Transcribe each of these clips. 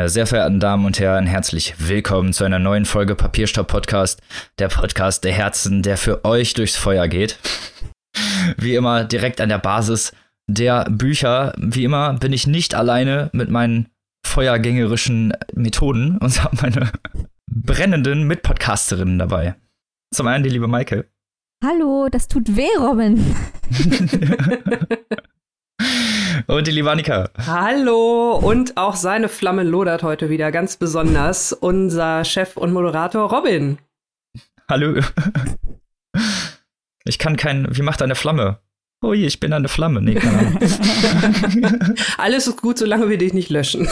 Meine sehr verehrten Damen und Herren, herzlich willkommen zu einer neuen Folge Papierstopp Podcast, der Podcast der Herzen, der für euch durchs Feuer geht. Wie immer direkt an der Basis der Bücher. Wie immer bin ich nicht alleine mit meinen feuergängerischen Methoden und habe meine brennenden Mitpodcasterinnen dabei. Zum einen die liebe Maike. Hallo, das tut weh, Robin. und die liebe Annika. Hallo, und auch seine Flamme lodert heute wieder ganz besonders. Unser Chef und Moderator Robin. Hallo. Ich kann kein. Wie macht eine Flamme? Oh je, ich bin eine Flamme. Nee, keine Ahnung. Alles ist gut, solange wir dich nicht löschen.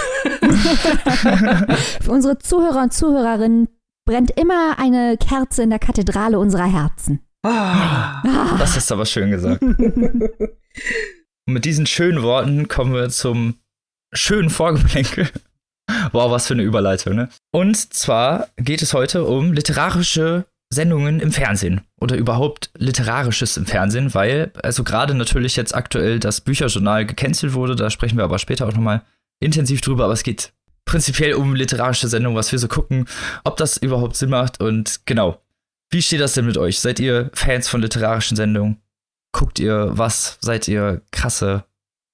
Für unsere Zuhörer und Zuhörerinnen brennt immer eine Kerze in der Kathedrale unserer Herzen. Ah, das ist aber schön gesagt. Und mit diesen schönen Worten kommen wir zum schönen Vorgeplänkel. Wow, was für eine Überleitung, ne? Und zwar geht es heute um literarische Sendungen im Fernsehen oder überhaupt literarisches im Fernsehen, weil also gerade natürlich jetzt aktuell das Bücherjournal gecancelt wurde, da sprechen wir aber später auch nochmal intensiv drüber, aber es geht prinzipiell um literarische Sendungen, was wir so gucken, ob das überhaupt Sinn macht und genau. Wie steht das denn mit euch? Seid ihr Fans von literarischen Sendungen? Guckt ihr was? Seid ihr krasse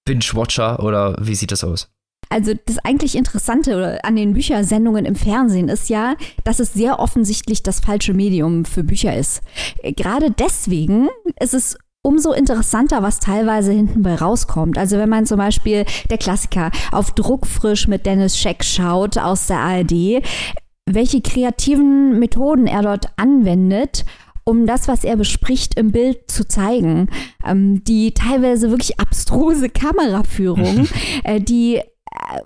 Binge-Watcher oder wie sieht das aus? Also das eigentlich Interessante an den Büchersendungen im Fernsehen ist ja, dass es sehr offensichtlich das falsche Medium für Bücher ist. Gerade deswegen ist es umso interessanter, was teilweise hinten bei rauskommt. Also wenn man zum Beispiel der Klassiker auf Druckfrisch mit Dennis Scheck schaut aus der ARD, welche kreativen Methoden er dort anwendet, um das, was er bespricht, im Bild zu zeigen. Ähm, die teilweise wirklich abstruse Kameraführung, äh, die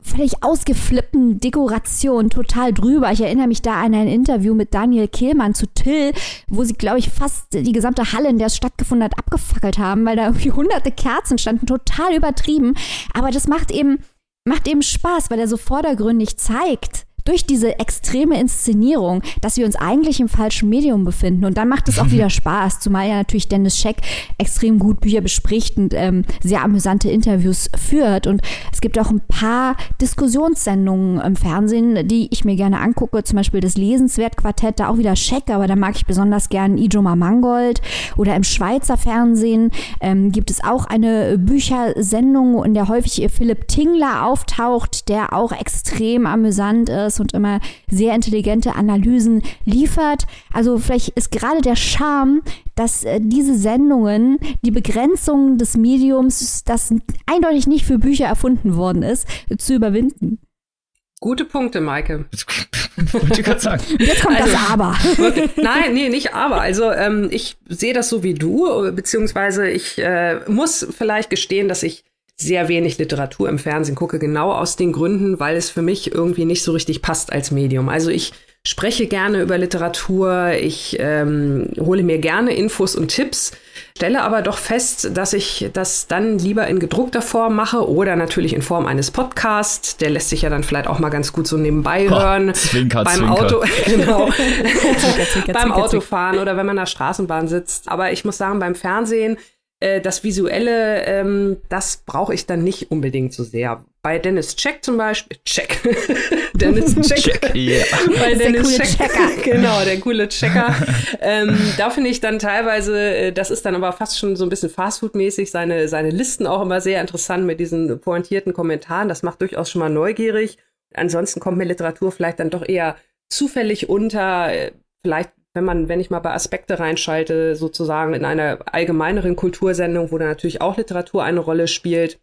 völlig ausgeflippten Dekoration total drüber. Ich erinnere mich da an ein Interview mit Daniel Kehlmann zu Till, wo sie, glaube ich, fast die gesamte Halle, in der es stattgefunden hat, abgefackelt haben, weil da irgendwie hunderte Kerzen standen, total übertrieben. Aber das macht eben, macht eben Spaß, weil er so vordergründig zeigt, durch diese extreme Inszenierung, dass wir uns eigentlich im falschen Medium befinden. Und dann macht es auch wieder Spaß, zumal ja natürlich Dennis Scheck extrem gut Bücher bespricht und ähm, sehr amüsante Interviews führt. Und es gibt auch ein paar Diskussionssendungen im Fernsehen, die ich mir gerne angucke, zum Beispiel das Lesenswert-Quartett, da auch wieder Scheck, aber da mag ich besonders gern Ijoma Mangold. Oder im Schweizer Fernsehen ähm, gibt es auch eine Büchersendung, in der häufig Philipp Tingler auftaucht, der auch extrem amüsant ist und immer sehr intelligente Analysen liefert. Also vielleicht ist gerade der Charme, dass äh, diese Sendungen die Begrenzungen des Mediums, das eindeutig nicht für Bücher erfunden worden ist, zu überwinden. Gute Punkte, Maike. Wollte ich gerade sagen. Jetzt kommt also, das Aber. Nein, nee, nicht Aber. Also ähm, ich sehe das so wie du, beziehungsweise ich äh, muss vielleicht gestehen, dass ich sehr wenig Literatur im Fernsehen gucke, genau aus den Gründen, weil es für mich irgendwie nicht so richtig passt als Medium. Also ich spreche gerne über Literatur, ich ähm, hole mir gerne Infos und Tipps, stelle aber doch fest, dass ich das dann lieber in gedruckter Form mache oder natürlich in Form eines Podcasts. Der lässt sich ja dann vielleicht auch mal ganz gut so nebenbei hören. Zwinker, beim Zwinker. Auto, genau. zwinker, zwinker, beim Autofahren oder wenn man in der Straßenbahn sitzt. Aber ich muss sagen, beim Fernsehen äh, das Visuelle, ähm, das brauche ich dann nicht unbedingt so sehr. Bei Dennis Check zum Beispiel, Check, Dennis Check, Check yeah. bei Dennis der Check, Checker. genau, der coole Checker. ähm, da finde ich dann teilweise, äh, das ist dann aber fast schon so ein bisschen Fastfood-mäßig, seine, seine Listen auch immer sehr interessant mit diesen pointierten Kommentaren. Das macht durchaus schon mal neugierig. Ansonsten kommt mir Literatur vielleicht dann doch eher zufällig unter. Äh, vielleicht wenn man, wenn ich mal bei Aspekte reinschalte, sozusagen in einer allgemeineren Kultursendung, wo da natürlich auch Literatur eine Rolle spielt.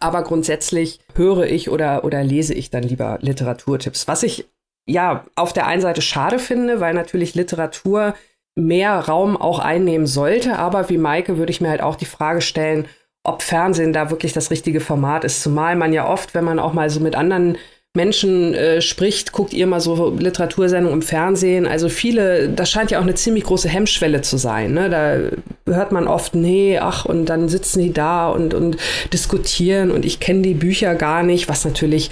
Aber grundsätzlich höre ich oder, oder lese ich dann lieber Literaturtipps. Was ich ja auf der einen Seite schade finde, weil natürlich Literatur mehr Raum auch einnehmen sollte. Aber wie Maike würde ich mir halt auch die Frage stellen, ob Fernsehen da wirklich das richtige Format ist. Zumal man ja oft, wenn man auch mal so mit anderen Menschen äh, spricht, guckt ihr mal so Literatursendungen im Fernsehen. Also viele, das scheint ja auch eine ziemlich große Hemmschwelle zu sein. Ne? Da hört man oft, nee, ach, und dann sitzen die da und, und diskutieren und ich kenne die Bücher gar nicht, was natürlich,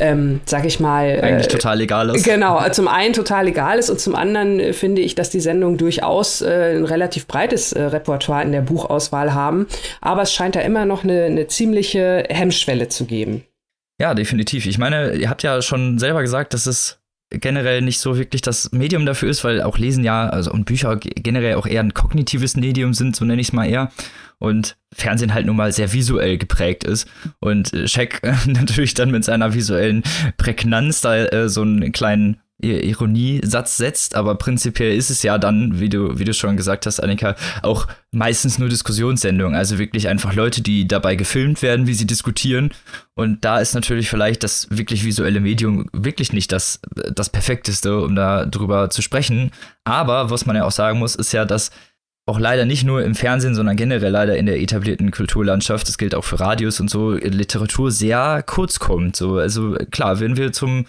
ähm, sag ich mal. Eigentlich äh, total egal ist. Genau, zum einen total egal ist und zum anderen äh, finde ich, dass die Sendungen durchaus äh, ein relativ breites äh, Repertoire in der Buchauswahl haben. Aber es scheint da immer noch eine, eine ziemliche Hemmschwelle zu geben. Ja, definitiv. Ich meine, ihr habt ja schon selber gesagt, dass es generell nicht so wirklich das Medium dafür ist, weil auch Lesen ja, also und Bücher generell auch eher ein kognitives Medium sind, so nenne ich es mal eher. Und Fernsehen halt nun mal sehr visuell geprägt ist. Und äh, äh, natürlich dann mit seiner visuellen Prägnanz da äh, so einen kleinen Ironiesatz setzt, aber prinzipiell ist es ja dann, wie du, wie du schon gesagt hast, Annika, auch meistens nur Diskussionssendungen. Also wirklich einfach Leute, die dabei gefilmt werden, wie sie diskutieren. Und da ist natürlich vielleicht das wirklich visuelle Medium wirklich nicht das, das perfekteste, um da drüber zu sprechen. Aber was man ja auch sagen muss, ist ja, dass auch leider nicht nur im Fernsehen, sondern generell leider in der etablierten Kulturlandschaft, das gilt auch für Radios und so, Literatur sehr kurz kommt. So, also klar, wenn wir zum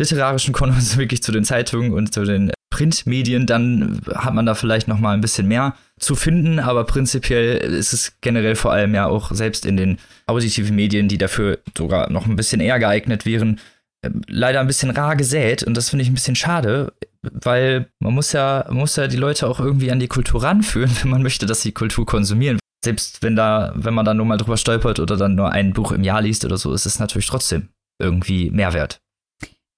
literarischen Konsens wirklich zu den Zeitungen und zu den Printmedien, dann hat man da vielleicht noch mal ein bisschen mehr zu finden, aber prinzipiell ist es generell vor allem ja auch selbst in den auditiven Medien, die dafür sogar noch ein bisschen eher geeignet wären, ähm, leider ein bisschen rar gesät und das finde ich ein bisschen schade, weil man muss ja man muss ja die Leute auch irgendwie an die Kultur ranführen, wenn man möchte, dass sie Kultur konsumieren. Selbst wenn da wenn man da nur mal drüber stolpert oder dann nur ein Buch im Jahr liest oder so, ist es natürlich trotzdem irgendwie Mehrwert.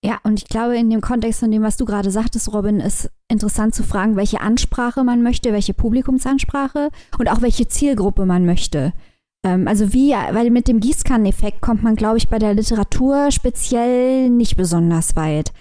Ja, und ich glaube, in dem Kontext von dem, was du gerade sagtest, Robin, ist interessant zu fragen, welche Ansprache man möchte, welche Publikumsansprache und auch welche Zielgruppe man möchte. Ähm, also wie, weil mit dem Gießkanneneffekt kommt man, glaube ich, bei der Literatur speziell nicht besonders weit.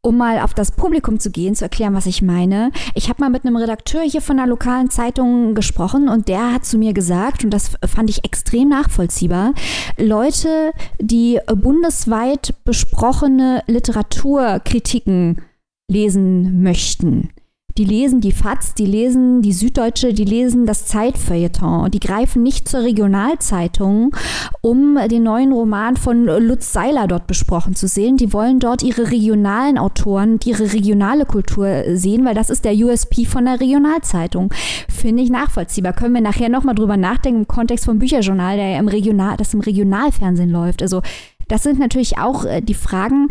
Um mal auf das Publikum zu gehen, zu erklären, was ich meine. Ich habe mal mit einem Redakteur hier von einer lokalen Zeitung gesprochen und der hat zu mir gesagt, und das fand ich extrem nachvollziehbar, Leute, die bundesweit besprochene Literaturkritiken lesen möchten, die lesen die FAZ, die lesen die Süddeutsche, die lesen das Zeitfeuilleton. Die greifen nicht zur Regionalzeitung, um den neuen Roman von Lutz Seiler dort besprochen zu sehen. Die wollen dort ihre regionalen Autoren und ihre regionale Kultur sehen, weil das ist der USP von der Regionalzeitung. Finde ich nachvollziehbar. Können wir nachher nochmal drüber nachdenken im Kontext vom Bücherjournal, der ja im Regional, das im Regionalfernsehen läuft. Also das sind natürlich auch äh, die Fragen,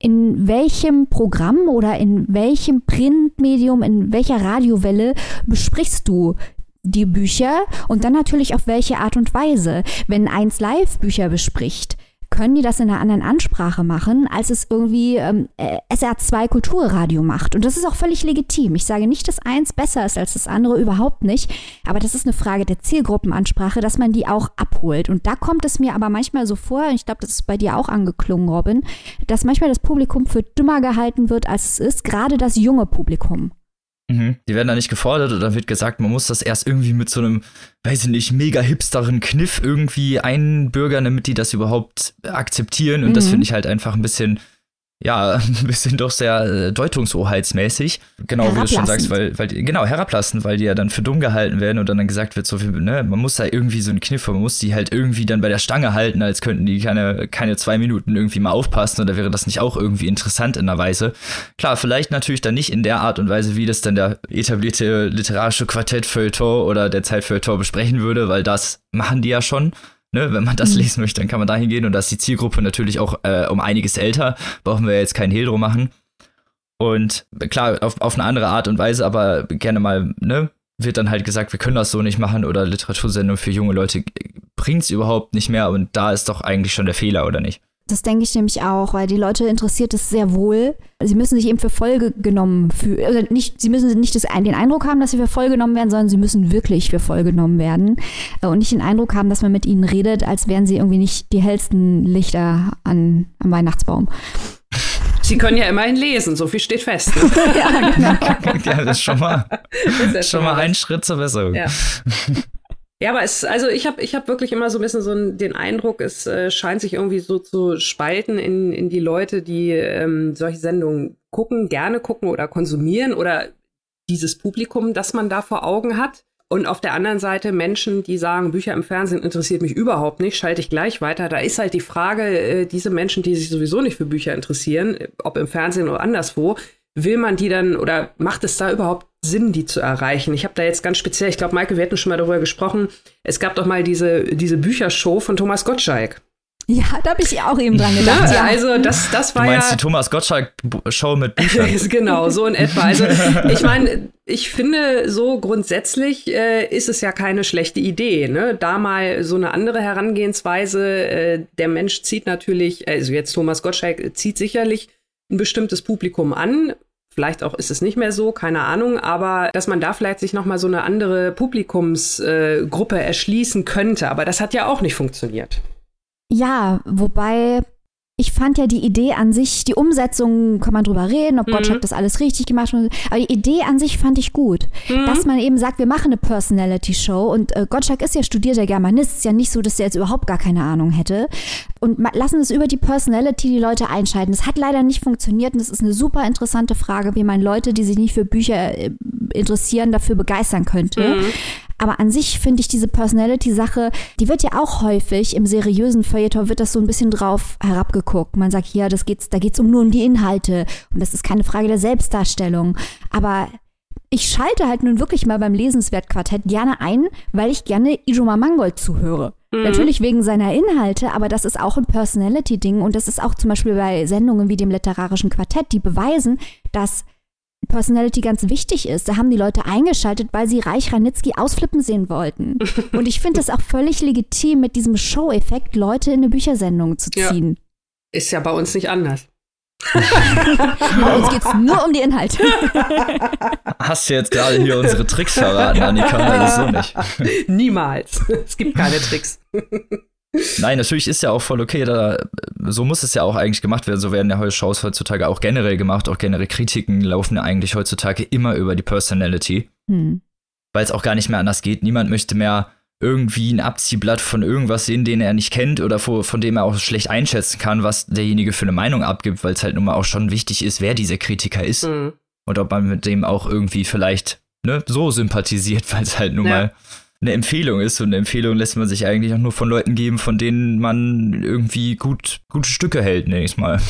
in welchem Programm oder in welchem Printmedium, in welcher Radiowelle besprichst du die Bücher und dann natürlich auf welche Art und Weise. Wenn eins Live Bücher bespricht, können die das in einer anderen Ansprache machen, als es irgendwie ähm, äh, SR2 Kulturradio macht. Und das ist auch völlig legitim. Ich sage nicht, dass eins besser ist als das andere, überhaupt nicht. Aber das ist eine Frage der Zielgruppenansprache, dass man die auch abholt. Und da kommt es mir aber manchmal so vor, ich glaube, das ist bei dir auch angeklungen, Robin, dass manchmal das Publikum für dümmer gehalten wird, als es ist, gerade das junge Publikum. Mhm. Die werden da nicht gefordert oder wird gesagt, man muss das erst irgendwie mit so einem, weiß ich nicht, mega hipsteren Kniff irgendwie einbürgern, damit die das überhaupt akzeptieren. Und mhm. das finde ich halt einfach ein bisschen ja, ein bisschen doch sehr äh, deutungshoheitsmäßig. Genau, wie du schon sagst, weil, weil die, genau, herablassen, weil die ja dann für dumm gehalten werden und dann, dann gesagt wird, so viel, ne, man muss da irgendwie so einen Kniff, man muss die halt irgendwie dann bei der Stange halten, als könnten die keine, keine zwei Minuten irgendwie mal aufpassen oder wäre das nicht auch irgendwie interessant in der Weise. Klar, vielleicht natürlich dann nicht in der Art und Weise, wie das dann der etablierte literarische Quartett-Feuilleton oder der Zeitfeuilleton besprechen würde, weil das machen die ja schon. Ne, wenn man das mhm. lesen möchte, dann kann man da hingehen und da ist die Zielgruppe natürlich auch äh, um einiges älter. Brauchen wir jetzt keinen Hehl drum machen. Und klar, auf, auf eine andere Art und Weise, aber gerne mal, ne, wird dann halt gesagt, wir können das so nicht machen oder Literatursendung für junge Leute bringt es überhaupt nicht mehr und da ist doch eigentlich schon der Fehler, oder nicht? Das denke ich nämlich auch, weil die Leute interessiert es sehr wohl. Sie müssen sich eben für voll genommen fühlen. Also nicht, sie müssen nicht das, den Eindruck haben, dass sie für voll genommen werden, sondern sie müssen wirklich für voll genommen werden. Äh, und nicht den Eindruck haben, dass man mit ihnen redet, als wären sie irgendwie nicht die hellsten Lichter an, am Weihnachtsbaum. Sie können ja immerhin lesen, so viel steht fest. ja, genau. ja, das ist schon mal, das ist schon mal ein Schritt zur Besserung. Ja. Ja, aber es, also ich habe ich hab wirklich immer so ein bisschen so den Eindruck, es äh, scheint sich irgendwie so zu spalten in, in die Leute, die ähm, solche Sendungen gucken, gerne gucken oder konsumieren oder dieses Publikum, das man da vor Augen hat. Und auf der anderen Seite Menschen, die sagen, Bücher im Fernsehen interessiert mich überhaupt nicht, schalte ich gleich weiter. Da ist halt die Frage, äh, diese Menschen, die sich sowieso nicht für Bücher interessieren, ob im Fernsehen oder anderswo, will man die dann oder macht es da überhaupt Sinn, die zu erreichen? Ich habe da jetzt ganz speziell, ich glaube, Maike, wir hatten schon mal darüber gesprochen, es gab doch mal diese, diese Büchershow von Thomas Gottschalk. Ja, da habe ich auch eben dran gedacht. Na, ja. Also das, das war du meinst ja die Thomas Gottschalk-Show mit Büchern? genau, so in etwa. Also ich meine, ich finde, so grundsätzlich äh, ist es ja keine schlechte Idee, ne? Da mal so eine andere Herangehensweise. Äh, der Mensch zieht natürlich, also jetzt Thomas Gottschalk zieht sicherlich ein bestimmtes Publikum an. Vielleicht auch ist es nicht mehr so, keine Ahnung, aber dass man da vielleicht sich noch mal so eine andere Publikumsgruppe äh, erschließen könnte, aber das hat ja auch nicht funktioniert. Ja, wobei ich fand ja die Idee an sich, die Umsetzung, kann man drüber reden, ob Mhm. Gottschalk das alles richtig gemacht hat. Aber die Idee an sich fand ich gut. Mhm. Dass man eben sagt, wir machen eine Personality-Show und äh, Gottschalk ist ja studierter Germanist, ist ja nicht so, dass er jetzt überhaupt gar keine Ahnung hätte. Und lassen es über die Personality die Leute einschalten. Das hat leider nicht funktioniert und das ist eine super interessante Frage, wie man Leute, die sich nicht für Bücher äh, interessieren, dafür begeistern könnte. Aber an sich finde ich diese Personality-Sache, die wird ja auch häufig im seriösen Feuilleton wird das so ein bisschen drauf herabgeguckt. Man sagt, ja, das geht's, da geht's um nur um die Inhalte und das ist keine Frage der Selbstdarstellung. Aber ich schalte halt nun wirklich mal beim Lesenswert-Quartett gerne ein, weil ich gerne Ijoma Mangold zuhöre. Natürlich wegen seiner Inhalte, aber das ist auch ein Personality-Ding und das ist auch zum Beispiel bei Sendungen wie dem literarischen Quartett, die beweisen, dass Personality ganz wichtig ist. Da haben die Leute eingeschaltet, weil sie Reich Ranitzky ausflippen sehen wollten. Und ich finde es auch völlig legitim, mit diesem Show-Effekt Leute in eine Büchersendung zu Ja. ziehen. Ist ja bei uns nicht anders. Bei uns geht es nur um die Inhalte. Hast du jetzt gerade hier unsere Tricks verraten, Annika? Also so nicht. Niemals. Es gibt keine Tricks. Nein, natürlich ist ja auch voll okay, da, so muss es ja auch eigentlich gemacht werden. So werden ja heute Shows heutzutage auch generell gemacht, auch generell Kritiken laufen ja eigentlich heutzutage immer über die Personality, Hm. weil es auch gar nicht mehr anders geht. Niemand möchte mehr irgendwie ein Abziehblatt von irgendwas sehen, den er nicht kennt oder von, von dem er auch schlecht einschätzen kann, was derjenige für eine Meinung abgibt, weil es halt nun mal auch schon wichtig ist, wer dieser Kritiker ist Mhm. und ob man mit dem auch irgendwie vielleicht ne, so sympathisiert, weil es halt nun Ja. mal eine Empfehlung ist und eine Empfehlung lässt man sich eigentlich auch nur von Leuten geben, von denen man irgendwie gut gute Stücke hält, nenn ich's mal.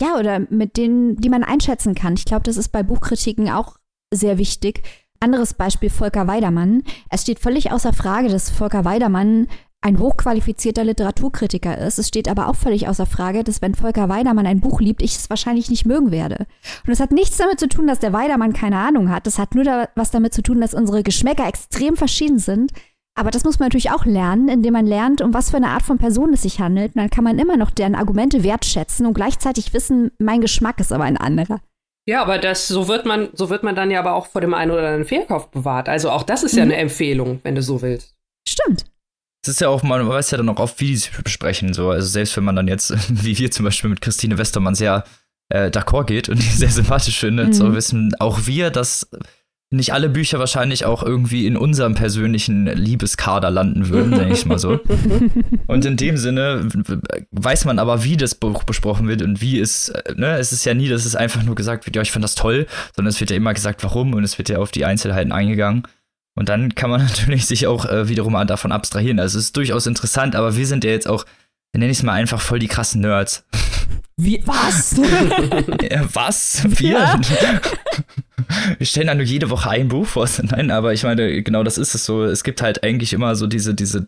Ja, oder mit denen, die man einschätzen kann. Ich glaube, das ist bei Buchkritiken auch sehr wichtig. Anderes Beispiel Volker Weidermann. Es steht völlig außer Frage, dass Volker Weidermann ein hochqualifizierter Literaturkritiker ist. Es steht aber auch völlig außer Frage, dass wenn Volker Weidermann ein Buch liebt, ich es wahrscheinlich nicht mögen werde. Und das hat nichts damit zu tun, dass der Weidermann keine Ahnung hat. Das hat nur da, was damit zu tun, dass unsere Geschmäcker extrem verschieden sind. Aber das muss man natürlich auch lernen, indem man lernt, um was für eine Art von Person es sich handelt. Und dann kann man immer noch deren Argumente wertschätzen und gleichzeitig wissen, mein Geschmack ist aber ein anderer. Ja, aber das, so wird man, so wird man dann ja aber auch vor dem einen oder anderen Fehlkauf bewahrt. Also auch das ist ja Mhm. eine Empfehlung, wenn du so willst. Stimmt. Es ist ja auch, man weiß ja dann auch oft, wie die sich besprechen. So. Also selbst wenn man dann jetzt, wie wir zum Beispiel mit Christine Westermann sehr äh, d'accord geht und die sehr sympathisch findet, Mhm. so wissen auch wir, dass nicht alle Bücher wahrscheinlich auch irgendwie in unserem persönlichen Liebeskader landen würden, denke ich mal so. Und in dem Sinne weiß man aber, wie das Buch besprochen wird und wie es, ne, es ist ja nie, dass es einfach nur gesagt wird, ja, ich fand das toll, sondern es wird ja immer gesagt, warum und es wird ja auf die Einzelheiten eingegangen. Und dann kann man natürlich sich auch äh, wiederum davon abstrahieren. Also es ist durchaus interessant, aber wir sind ja jetzt auch, nenne ich es mal einfach voll die krassen Nerds. Wie, was? Äh, was? Wir? Ja. Wir stellen da nur jede Woche ein Buch vor. Nein, aber ich meine, genau das ist es so. Es gibt halt eigentlich immer so diese, diese,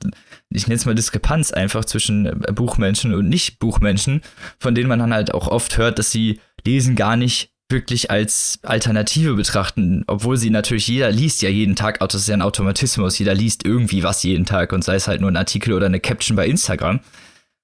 ich nenne es mal Diskrepanz einfach zwischen äh, Buchmenschen und Nicht-Buchmenschen, von denen man dann halt auch oft hört, dass sie Lesen gar nicht wirklich als Alternative betrachten, obwohl sie natürlich, jeder liest ja jeden Tag, das ist ja ein Automatismus, jeder liest irgendwie was jeden Tag und sei es halt nur ein Artikel oder eine Caption bei Instagram.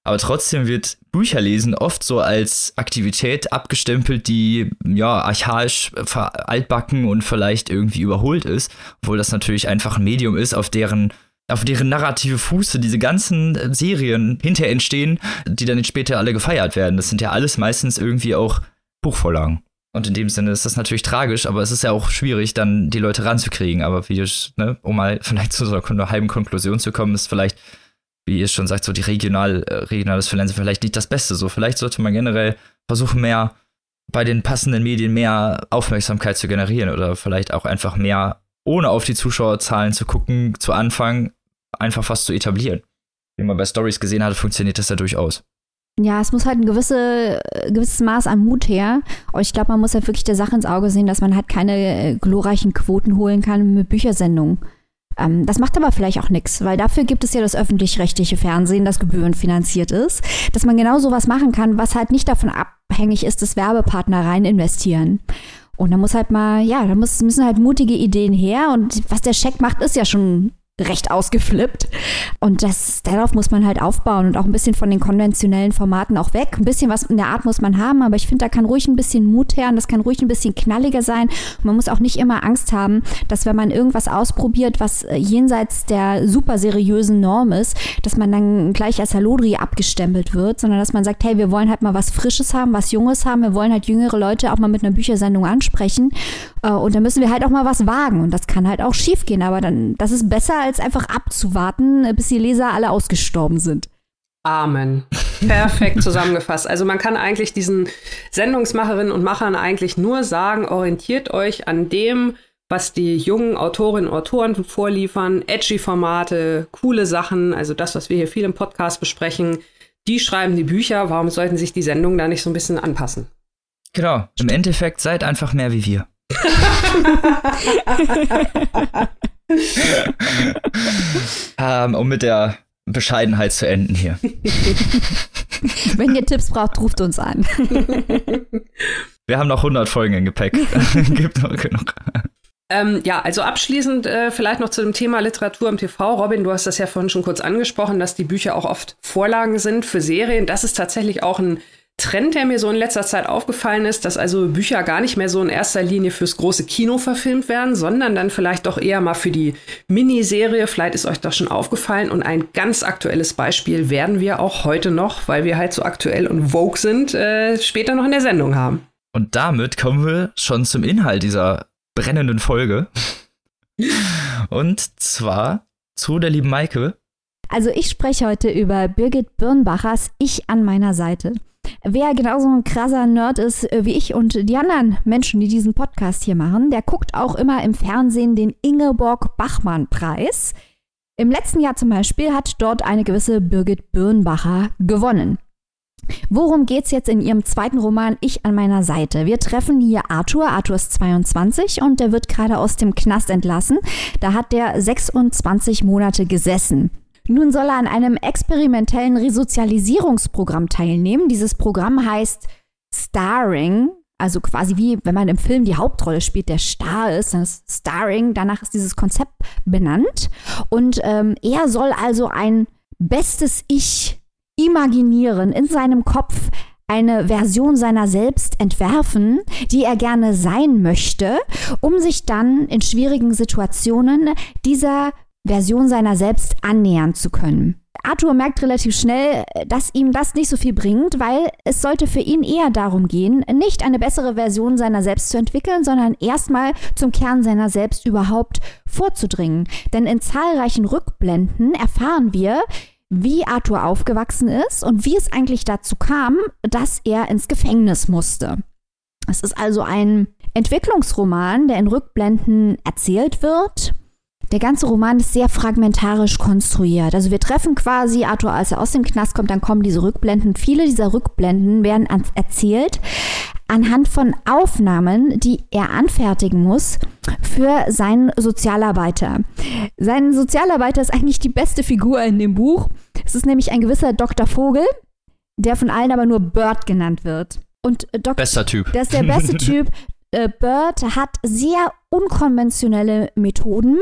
Aber trotzdem wird Bücherlesen oft so als Aktivität abgestempelt, die ja archaisch, altbacken und vielleicht irgendwie überholt ist, obwohl das natürlich einfach ein Medium ist, auf deren auf deren narrative Fuße diese ganzen äh, Serien hinterher entstehen, die dann später alle gefeiert werden. Das sind ja alles meistens irgendwie auch Buchvorlagen. Und in dem Sinne ist das natürlich tragisch, aber es ist ja auch schwierig, dann die Leute ranzukriegen. Aber wie ne, um mal vielleicht zu so einer halben Konklusion zu kommen, ist vielleicht wie ihr schon sagt, so die regional, äh, regionales Freelancing vielleicht nicht das Beste. So, vielleicht sollte man generell versuchen, mehr bei den passenden Medien mehr Aufmerksamkeit zu generieren oder vielleicht auch einfach mehr, ohne auf die Zuschauerzahlen zu gucken, zu Anfang einfach was zu etablieren. Wie man bei Stories gesehen hat, funktioniert das ja durchaus. Ja, es muss halt ein gewisse, äh, gewisses Maß an Mut her. Aber ich glaube, man muss halt wirklich der Sache ins Auge sehen, dass man halt keine äh, glorreichen Quoten holen kann mit Büchersendungen. Ähm, das macht aber vielleicht auch nichts, weil dafür gibt es ja das öffentlich-rechtliche Fernsehen, das gebührenfinanziert ist, dass man genau sowas machen kann, was halt nicht davon abhängig ist, dass Werbepartner rein investieren. Und da muss halt mal, ja, da muss, müssen halt mutige Ideen her. Und was der Scheck macht, ist ja schon recht ausgeflippt. Und das, darauf muss man halt aufbauen und auch ein bisschen von den konventionellen Formaten auch weg. Ein bisschen was in der Art muss man haben, aber ich finde, da kann ruhig ein bisschen Mut her und das kann ruhig ein bisschen knalliger sein. Man muss auch nicht immer Angst haben, dass wenn man irgendwas ausprobiert, was äh, jenseits der super seriösen Norm ist, dass man dann gleich als Halodri abgestempelt wird, sondern dass man sagt, hey, wir wollen halt mal was Frisches haben, was Junges haben, wir wollen halt jüngere Leute auch mal mit einer Büchersendung ansprechen. Äh, und da müssen wir halt auch mal was wagen. Und das kann halt auch schief gehen, aber dann, das ist besser als einfach abzuwarten, bis die Leser alle ausgestorben sind. Amen. Perfekt zusammengefasst. Also man kann eigentlich diesen Sendungsmacherinnen und Machern eigentlich nur sagen, orientiert euch an dem, was die jungen Autorinnen und Autoren vorliefern, edgy Formate, coole Sachen, also das, was wir hier viel im Podcast besprechen. Die schreiben die Bücher, warum sollten sich die Sendungen da nicht so ein bisschen anpassen? Genau, im Endeffekt seid einfach mehr wie wir. ähm, um mit der Bescheidenheit zu enden hier. Wenn ihr Tipps braucht, ruft uns an. Wir haben noch 100 Folgen im Gepäck. Gibt noch genug. Ähm, ja, also abschließend äh, vielleicht noch zu dem Thema Literatur im TV. Robin, du hast das ja vorhin schon kurz angesprochen, dass die Bücher auch oft Vorlagen sind für Serien. Das ist tatsächlich auch ein Trend, der mir so in letzter Zeit aufgefallen ist, dass also Bücher gar nicht mehr so in erster Linie fürs große Kino verfilmt werden, sondern dann vielleicht doch eher mal für die Miniserie. Vielleicht ist euch das schon aufgefallen. Und ein ganz aktuelles Beispiel werden wir auch heute noch, weil wir halt so aktuell und vogue sind, äh, später noch in der Sendung haben. Und damit kommen wir schon zum Inhalt dieser brennenden Folge. Und zwar zu der lieben Maike. Also ich spreche heute über Birgit Birnbachers Ich an meiner Seite. Wer genauso ein krasser Nerd ist äh, wie ich und die anderen Menschen, die diesen Podcast hier machen, der guckt auch immer im Fernsehen den Ingeborg-Bachmann-Preis. Im letzten Jahr zum Beispiel hat dort eine gewisse Birgit Birnbacher gewonnen. Worum geht's jetzt in ihrem zweiten Roman Ich an meiner Seite? Wir treffen hier Arthur. Arthur ist 22 und der wird gerade aus dem Knast entlassen. Da hat der 26 Monate gesessen. Nun soll er an einem experimentellen Resozialisierungsprogramm teilnehmen. Dieses Programm heißt Starring, also quasi wie wenn man im Film die Hauptrolle spielt, der Star ist, dann ist Starring, danach ist dieses Konzept benannt. Und ähm, er soll also ein bestes Ich imaginieren in seinem Kopf, eine Version seiner selbst entwerfen, die er gerne sein möchte, um sich dann in schwierigen Situationen dieser Version seiner selbst annähern zu können. Arthur merkt relativ schnell, dass ihm das nicht so viel bringt, weil es sollte für ihn eher darum gehen, nicht eine bessere Version seiner selbst zu entwickeln, sondern erstmal zum Kern seiner selbst überhaupt vorzudringen. Denn in zahlreichen Rückblenden erfahren wir, wie Arthur aufgewachsen ist und wie es eigentlich dazu kam, dass er ins Gefängnis musste. Es ist also ein Entwicklungsroman, der in Rückblenden erzählt wird der ganze Roman ist sehr fragmentarisch konstruiert. Also wir treffen quasi Arthur, als er aus dem Knast kommt, dann kommen diese Rückblenden. Viele dieser Rückblenden werden erzählt anhand von Aufnahmen, die er anfertigen muss für seinen Sozialarbeiter. Sein Sozialarbeiter ist eigentlich die beste Figur in dem Buch. Es ist nämlich ein gewisser Dr. Vogel, der von allen aber nur Bird genannt wird. Und Dok Bester Typ. Der ist der beste Typ. Äh, Bird hat sehr unkonventionelle Methoden.